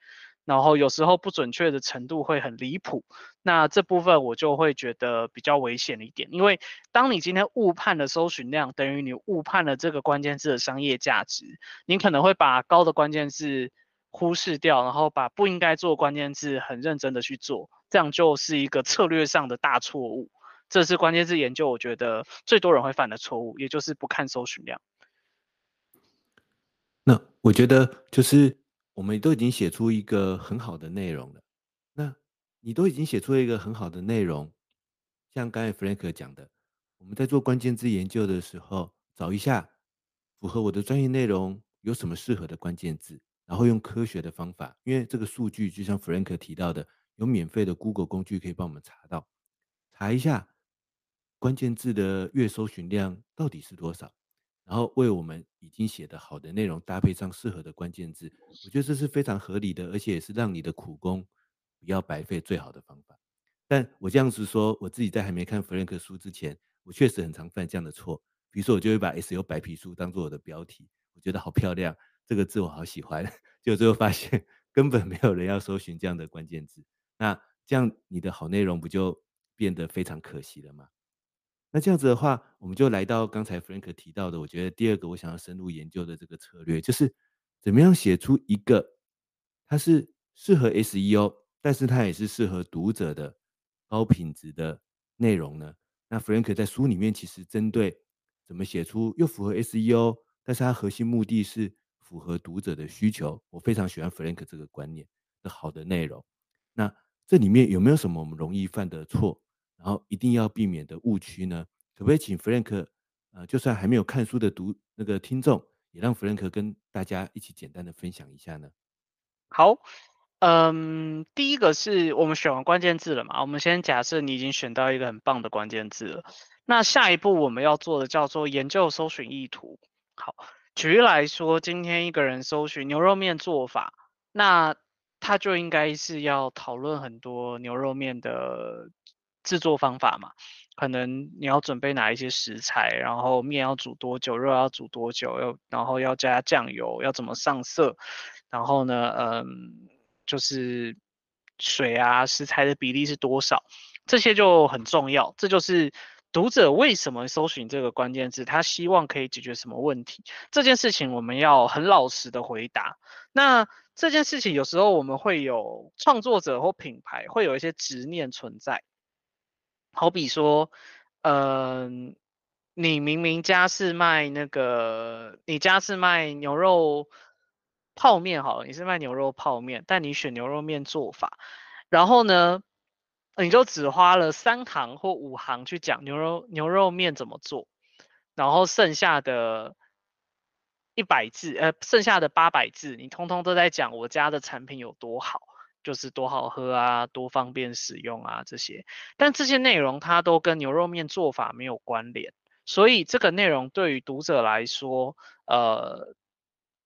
然后有时候不准确的程度会很离谱，那这部分我就会觉得比较危险一点，因为当你今天误判了搜寻量，等于你误判了这个关键字的商业价值，你可能会把高的关键字。忽视掉，然后把不应该做关键字很认真的去做，这样就是一个策略上的大错误。这是关键字研究，我觉得最多人会犯的错误，也就是不看搜寻量。那我觉得就是我们都已经写出一个很好的内容了。那你都已经写出一个很好的内容，像刚才 Frank 讲的，我们在做关键字研究的时候，找一下符合我的专业内容有什么适合的关键字。然后用科学的方法，因为这个数据就像 Frank 提到的，有免费的 Google 工具可以帮我们查到，查一下关键字的月搜寻量到底是多少，然后为我们已经写的好的内容搭配上适合的关键字，我觉得这是非常合理的，而且也是让你的苦功不要白费最好的方法。但我这样子说，我自己在还没看 Frank 书之前，我确实很常犯这样的错，比如说我就会把 SEO 白皮书当做我的标题，我觉得好漂亮。这个字我好喜欢，就最后发现根本没有人要搜寻这样的关键字，那这样你的好内容不就变得非常可惜了吗？那这样子的话，我们就来到刚才 Frank 提到的，我觉得第二个我想要深入研究的这个策略，就是怎么样写出一个它是适合 SEO，但是它也是适合读者的高品质的内容呢？那 Frank 在书里面其实针对怎么写出又符合 SEO，但是它核心目的是。符合读者的需求，我非常喜欢 Frank 这个观念的好的内容。那这里面有没有什么我们容易犯的错，然后一定要避免的误区呢？可不可以请 Frank，呃，就算还没有看书的读那个听众，也让 Frank 跟大家一起简单的分享一下呢？好。嗯，第一个是我们选完关键字了嘛，我们先假设你已经选到一个很棒的关键字了，那下一步我们要做的叫做研究搜寻意图。好，举例来说，今天一个人搜寻牛肉面做法，那他就应该是要讨论很多牛肉面的制作方法嘛。可能你要准备哪一些食材，然后面要煮多久，肉要煮多久，要然后要加酱油，要怎么上色，然后呢，嗯，就是水啊，食材的比例是多少，这些就很重要。这就是读者为什么搜寻这个关键字，他希望可以解决什么问题，这件事情我们要很老实的回答。那这件事情有时候我们会有创作者或品牌会有一些执念存在。好比说，嗯、你明明家是卖那个，你家是卖牛肉泡面，好了，你是卖牛肉泡面，但你选牛肉面做法，然后呢，你就只花了三行或五行去讲牛肉牛肉面怎么做，然后剩下的一百字，呃，剩下的八百字，你通通都在讲我家的产品有多好。就是多好喝啊，多方便使用啊，这些，但这些内容它都跟牛肉面做法没有关联，所以这个内容对于读者来说，呃，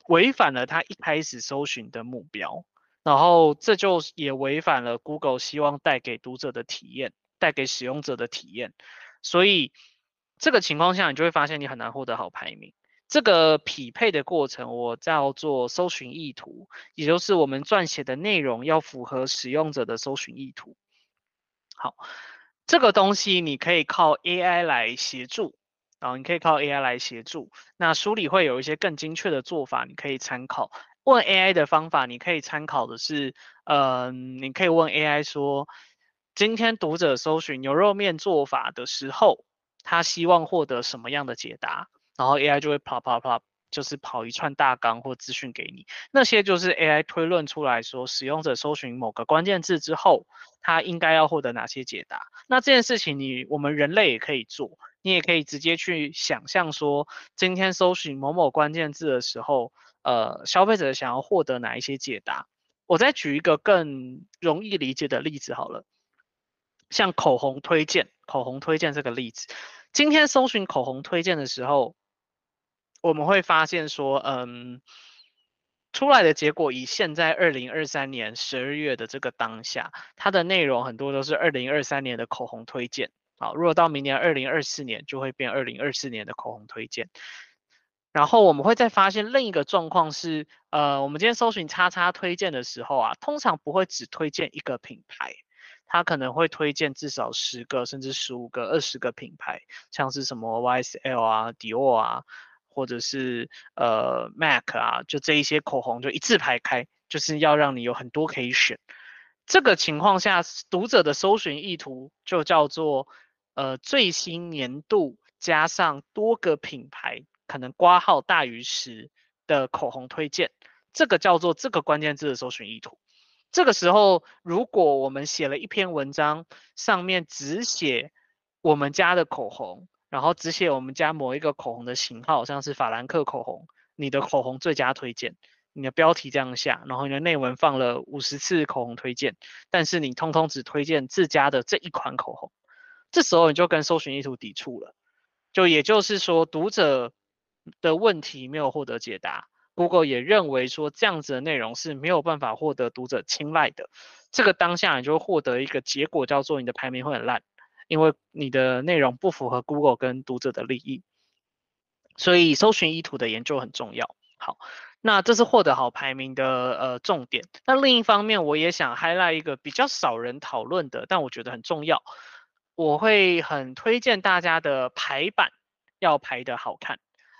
违反了他一开始搜寻的目标，然后这就也违反了 Google 希望带给读者的体验，带给使用者的体验，所以这个情况下，你就会发现你很难获得好排名。这个匹配的过程，我叫做搜寻意图，也就是我们撰写的内容要符合使用者的搜寻意图。好，这个东西你可以靠 AI 来协助，然后你可以靠 AI 来协助。那书里会有一些更精确的做法，你可以参考。问 AI 的方法，你可以参考的是，呃，你可以问 AI 说，今天读者搜寻牛肉面做法的时候，他希望获得什么样的解答？然后 AI 就会啪啪啪，就是跑一串大纲或资讯给你，那些就是 AI 推论出来说，使用者搜寻某个关键字之后，他应该要获得哪些解答。那这件事情你我们人类也可以做，你也可以直接去想象说，今天搜寻某某关键字的时候，呃，消费者想要获得哪一些解答。我再举一个更容易理解的例子好了，像口红推荐，口红推荐这个例子，今天搜寻口红推荐的时候。我们会发现说，嗯，出来的结果以现在二零二三年十二月的这个当下，它的内容很多都是二零二三年的口红推荐。好，如果到明年二零二四年，就会变二零二四年的口红推荐。然后我们会再发现另一个状况是，呃，我们今天搜寻叉叉推荐的时候啊，通常不会只推荐一个品牌，它可能会推荐至少十个甚至十五个、二十个品牌，像是什么 YSL 啊、Dior 啊。或者是呃 MAC 啊，就这一些口红就一字排开，就是要让你有很多可以选。这个情况下，读者的搜寻意图就叫做呃最新年度加上多个品牌，可能括号大于十的口红推荐，这个叫做这个关键字的搜寻意图。这个时候，如果我们写了一篇文章，上面只写我们家的口红。然后只写我们家某一个口红的型号，像是法兰克口红，你的口红最佳推荐，你的标题这样下，然后你的内文放了五十次口红推荐，但是你通通只推荐自家的这一款口红，这时候你就跟搜寻意图抵触了，就也就是说读者的问题没有获得解答，Google 也认为说这样子的内容是没有办法获得读者青睐的，这个当下你就获得一个结果叫做你的排名会很烂。因为你的内容不符合 Google 跟读者的利益，所以搜寻意图的研究很重要。好，那这是获得好排名的呃重点。那另一方面，我也想 highlight 一个比较少人讨论的，但我觉得很重要。我会很推荐大家的排版要排得好看。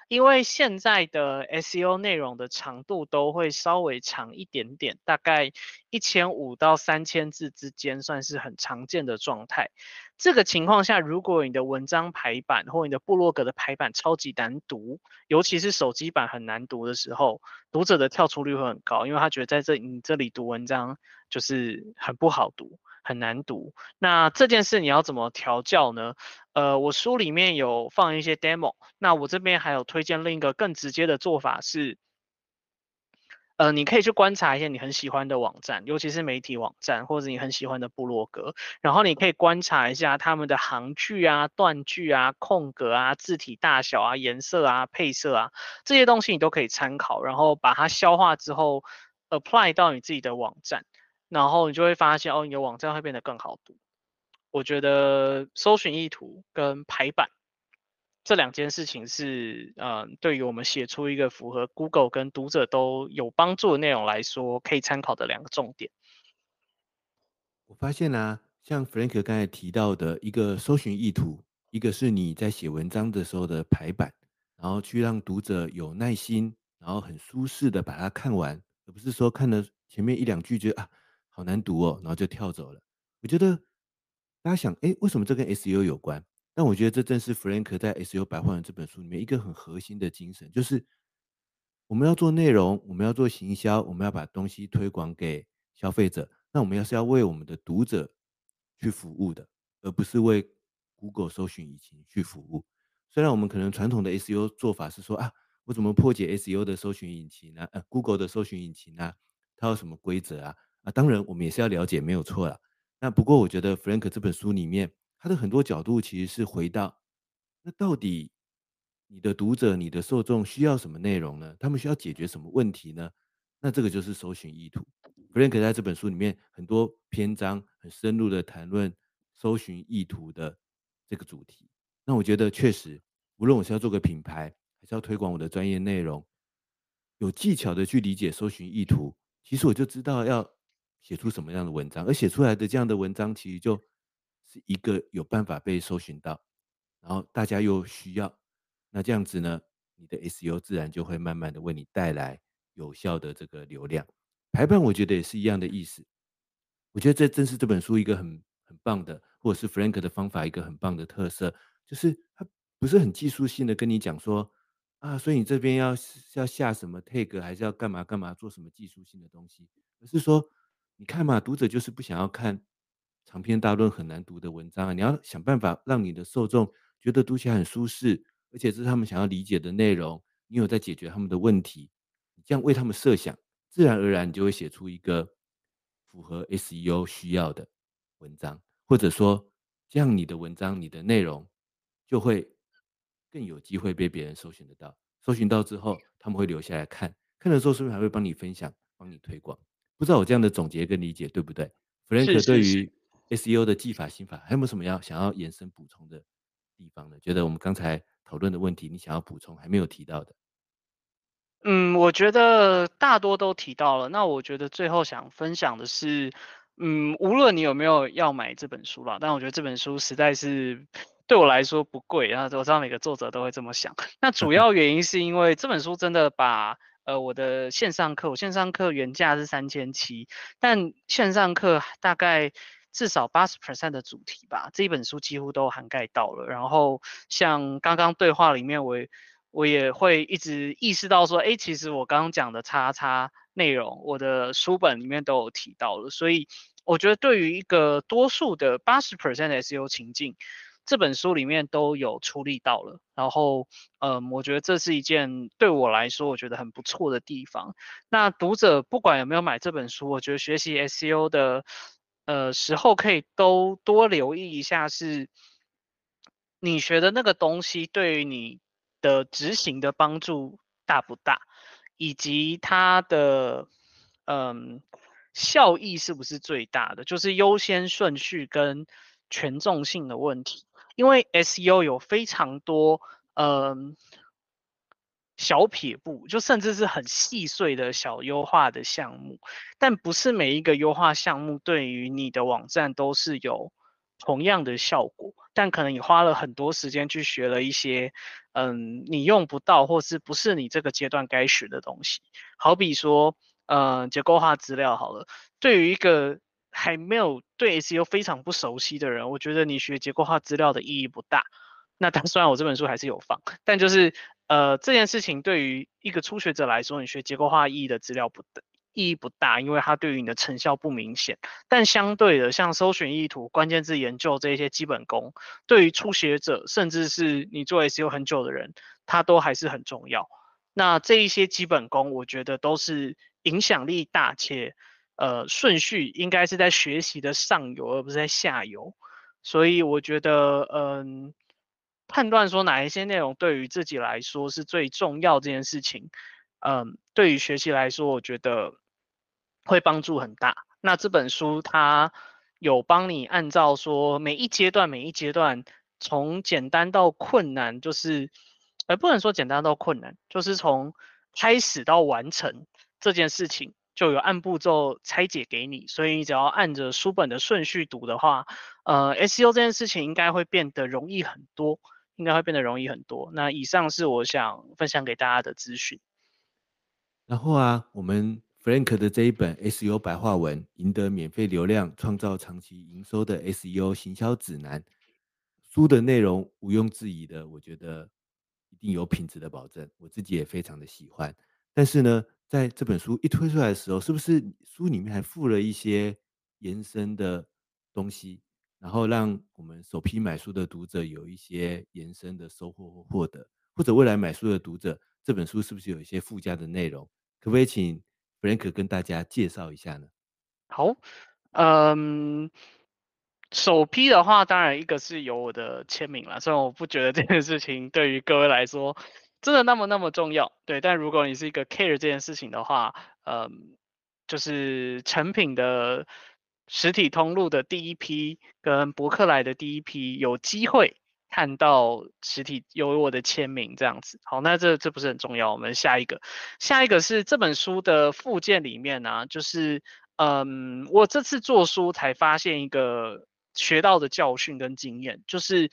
因为现在的 SEO 内容的长度都会稍微长一点点，大概一千五到三千字之间，算是很常见的状态。这个情况下，如果你的文章排版或你的部落格的排版超级难读，尤其是手机版很难读的时候，读者的跳出率会很高，因为他觉得在这你这里读文章就是很不好读。很难读，那这件事你要怎么调教呢？呃，我书里面有放一些 demo，那我这边还有推荐另一个更直接的做法是，呃，你可以去观察一些你很喜欢的网站，尤其是媒体网站或者你很喜欢的部落格，然后你可以观察一下他们的行距啊、断句啊、空格啊、字体大小啊、颜色啊、配色啊这些东西你都可以参考，然后把它消化之后 apply 到你自己的网站，然后你就会发现哦，你的网站会变得更好读。我觉得搜寻意图跟排版。这两件事情是，嗯、呃，对于我们写出一个符合 Google 跟读者都有帮助的内容来说，可以参考的两个重点。我发现啊，像 Frank 刚才提到的一个搜寻意图，一个是你在写文章的时候的排版，然后去让读者有耐心，然后很舒适的把它看完，而不是说看了前面一两句就啊好难读哦，然后就跳走了。我觉得大家想，哎，为什么这跟 SEO 有关？但我觉得这正是 Frank 在《SEO 白话文》这本书里面一个很核心的精神，就是我们要做内容，我们要做行销，我们要把东西推广给消费者。那我们要是要为我们的读者去服务的，而不是为 Google 搜寻引擎去服务。虽然我们可能传统的 SEO 做法是说啊，我怎么破解 SEO 的搜寻引擎呢？呃，Google 的搜寻引擎啊，它有什么规则啊？啊，当然我们也是要了解，没有错啦。那不过我觉得 Frank 这本书里面。它的很多角度其实是回到，那到底你的读者、你的受众需要什么内容呢？他们需要解决什么问题呢？那这个就是搜寻意图。Frank 在这本书里面很多篇章很深入的谈论搜寻意图的这个主题。那我觉得确实，无论我是要做个品牌，还是要推广我的专业内容，有技巧的去理解搜寻意图，其实我就知道要写出什么样的文章，而写出来的这样的文章，其实就。是一个有办法被搜寻到，然后大家又需要，那这样子呢，你的 SEO 自然就会慢慢的为你带来有效的这个流量。排版我觉得也是一样的意思，我觉得这正是这本书一个很很棒的，或者是 Frank 的方法一个很棒的特色，就是他不是很技术性的跟你讲说啊，所以你这边要要下什么 tag，还是要干嘛干嘛做什么技术性的东西，而是说你看嘛，读者就是不想要看。长篇大论很难读的文章啊，你要想办法让你的受众觉得读起来很舒适，而且是他们想要理解的内容。你有在解决他们的问题，你这样为他们设想，自然而然你就会写出一个符合 SEO 需要的文章，或者说这样你的文章、你的内容就会更有机会被别人搜寻得到。搜寻到之后，他们会留下来看，看的时候是不是还会帮你分享、帮你推广？不知道我这样的总结跟理解对不对？Frank 对于 SEO 的技法心法，还有没有什么要想要延伸补充的地方呢？觉得我们刚才讨论的问题，你想要补充还没有提到的？嗯，我觉得大多都提到了。那我觉得最后想分享的是，嗯，无论你有没有要买这本书啦，但我觉得这本书实在是对我来说不贵。然后我知道每个作者都会这么想。那主 要原因是因为这本书真的把呃我的线上课，我线上课原价是三千七，但线上课大概。至少八十 percent 的主题吧，这一本书几乎都涵盖到了。然后像刚刚对话里面我，我也会一直意识到说，哎，其实我刚刚讲的叉叉内容，我的书本里面都有提到了。所以我觉得对于一个多数的八十 percent 的 SEO 情境，这本书里面都有处理到了。然后，嗯，我觉得这是一件对我来说我觉得很不错的地方。那读者不管有没有买这本书，我觉得学习 SEO 的。呃，时候可以都多留意一下，是你学的那个东西对于你的执行的帮助大不大，以及它的嗯效益是不是最大的，就是优先顺序跟权重性的问题。因为 SEO 有非常多嗯。小撇步，就甚至是很细碎的小优化的项目，但不是每一个优化项目对于你的网站都是有同样的效果。但可能你花了很多时间去学了一些，嗯，你用不到或是不是你这个阶段该学的东西。好比说，嗯，结构化资料好了，对于一个还没有对 SEO 非常不熟悉的人，我觉得你学结构化资料的意义不大。那但 虽然我这本书还是有放，但就是呃这件事情对于一个初学者来说，你学结构化意义的资料不意义不大，因为它对于你的成效不明显。但相对的，像搜寻意图、关键字研究这些基本功，对于初学者甚至是你做 SEO 很久的人，它都还是很重要。那这一些基本功，我觉得都是影响力大，且呃顺序应该是在学习的上游，而不是在下游。所以我觉得，嗯、判断说哪一些内容对于自己来说是最重要这件事情，嗯、对于学习来说，我觉得会帮助很大。那这本书它有帮你按照说每一阶段每一阶段，从简单到困难，就是，呃，不能说简单到困难，就是从开始到完成这件事情，就有按步骤拆解给你。所以你只要按着书本的顺序读的话，呃，SEO 这件事情应该会变得容易很多，应该会变得容易很多。那以上是我想分享给大家的资讯。然后啊，我们。Frank 的这一本 SEO 白话文，赢得免费流量，创造长期营收的 SEO 行销指南。书的内容毋庸置疑的，我觉得一定有品质的保证，我自己也非常的喜欢。但是呢，在这本书一推出来的时候，是不是书里面还附了一些延伸的东西，然后让我们首批买书的读者有一些延伸的收获或获得，或者未来买书的读者，这本书是不是有一些附加的内容？可不可以请？Frank 跟大家介绍一下呢。好，嗯，首批的话，当然一个是有我的签名了。虽然我不觉得这件事情对于各位来说真的那么那么重要，对。但如果你是一个 care 这件事情的话，嗯，就是成品的实体通路的第一批跟博客来的第一批有机会。看到实体有我的签名这样子，好，那这这不是很重要。我们下一个，下一个是这本书的附件里面呢、就是嗯，我这次做书才发现一个学到的教训跟经验，就是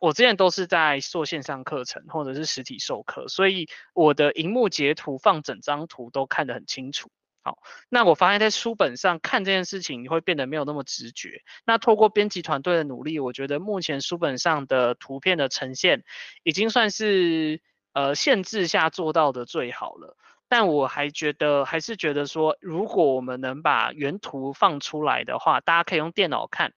我之前都是在做线上课程或者是实体授课，所以我的荧幕截图放整张图都看得很清楚。好，那我发现，在书本上看这件事情，你会变得没有那么直觉。那透过编辑团队的努力，我觉得目前书本上的图片的呈现，已经算是呃限制下做到的最好了。但我还觉得，还是觉得说，如果我们能把原图放出来的话，大家可以用电脑看，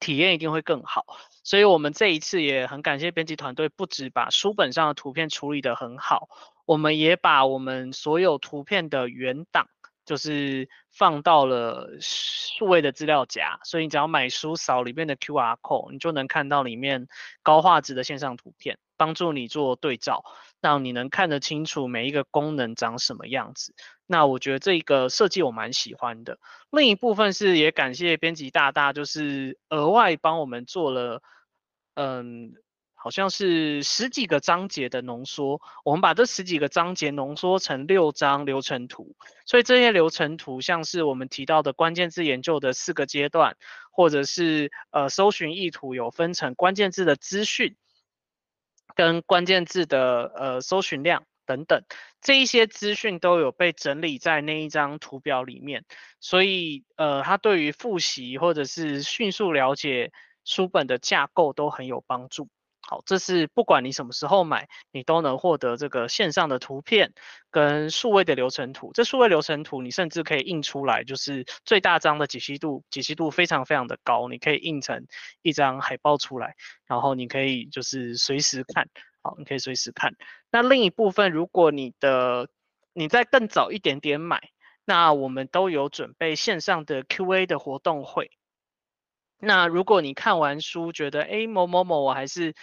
体验一定会更好。所以我们这一次也很感谢编辑团队，不止把书本上的图片处理得很好。我们也把我们所有图片的原档，就是放到了数位的资料夹，所以你只要买书扫里面的 QR code，你就能看到里面高画质的线上图片，帮助你做对照，让你能看得清楚每一个功能长什么样子。那我觉得这个设计我蛮喜欢的。另一部分是也感谢编辑大大，就是额外帮我们做了，嗯。好像是十几个章节的浓缩，我们把这十几个章节浓缩成六张流程图，所以这些流程图像是我们提到的关键字研究的四个阶段，或者是呃搜寻意图有分成关键字的资讯，跟关键字的呃搜寻量等等，这一些资讯都有被整理在那一张图表里面，所以呃它对于复习或者是迅速了解书本的架构都很有帮助。好，这是不管你什么时候买，你都能获得这个线上的图片跟数位的流程图。这数位流程图你甚至可以印出来，就是最大张的解析度，解析度非常非常的高，你可以印成一张海报出来，然后你可以就是随时看。好，你可以随时看。那另一部分，如果你的你在更早一点点买，那我们都有准备线上的 QA 的活动会。那如果你看完书觉得，诶，某某某，我还是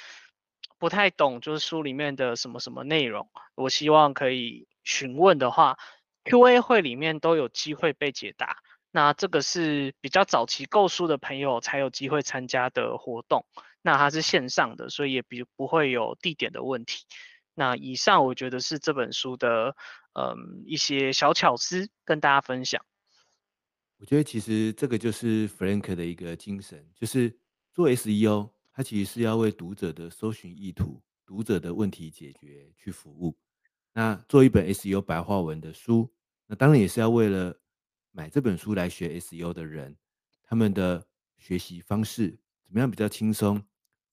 不太懂，就是书里面的什么什么内容，我希望可以询问的话，Q&A 会里面都有机会被解答。那这个是比较早期购书的朋友才有机会参加的活动，那它是线上的，所以也比不会有地点的问题。那以上我觉得是这本书的，嗯，一些小巧思跟大家分享。我觉得其实这个就是 Frank 的一个精神，就是做 SEO，它其实是要为读者的搜寻意图、读者的问题解决去服务。那做一本 SEO 白话文的书，那当然也是要为了买这本书来学 SEO 的人，他们的学习方式怎么样比较轻松，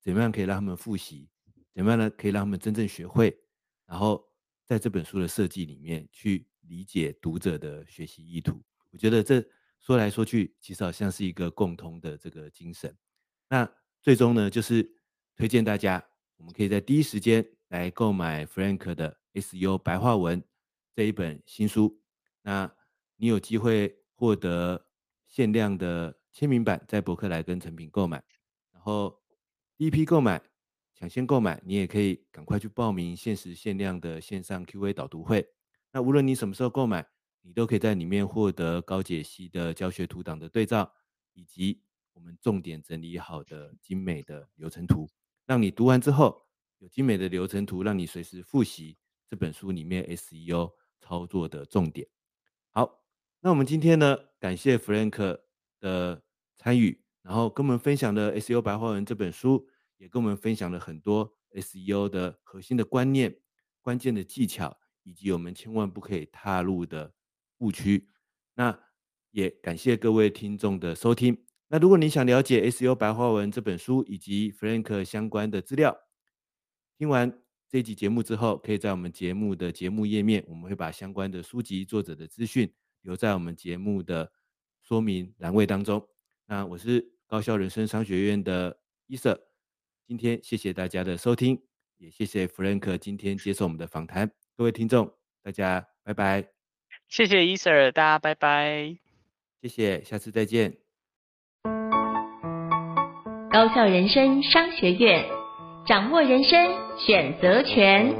怎么样可以让他们复习，怎么样呢可以让他们真正学会，然后在这本书的设计里面去理解读者的学习意图。我觉得这。说来说去，其实好像是一个共通的这个精神。那最终呢，就是推荐大家，我们可以在第一时间来购买 Frank 的 S U 白话文这一本新书。那你有机会获得限量的签名版，在博客来跟诚品购买。然后第一批购买，抢先购买，你也可以赶快去报名限时限量的线上 Q&A 导读会。那无论你什么时候购买，你都可以在里面获得高解析的教学图档的对照，以及我们重点整理好的精美的流程图，让你读完之后有精美的流程图，让你随时复习这本书里面 SEO 操作的重点。好，那我们今天呢，感谢 Frank 的参与，然后跟我们分享了 SEO 白话文这本书，也跟我们分享了很多 SEO 的核心的观念、关键的技巧，以及我们千万不可以踏入的误区，那也感谢各位听众的收听。那如果你想了解 S U 白话文这本书以及 Frank 相关的资料，听完这集节目之后，可以在我们节目的节目页面，我们会把相关的书籍作者的资讯留在我们节目的说明栏位当中。那我是高校人生商学院的伊瑟，今天谢谢大家的收听，也谢谢 Frank 今天接受我们的访谈。各位听众，大家拜拜。谢谢伊 Sir，大家拜拜。谢谢，下次再见。高校人生商学院，掌握人生选择权。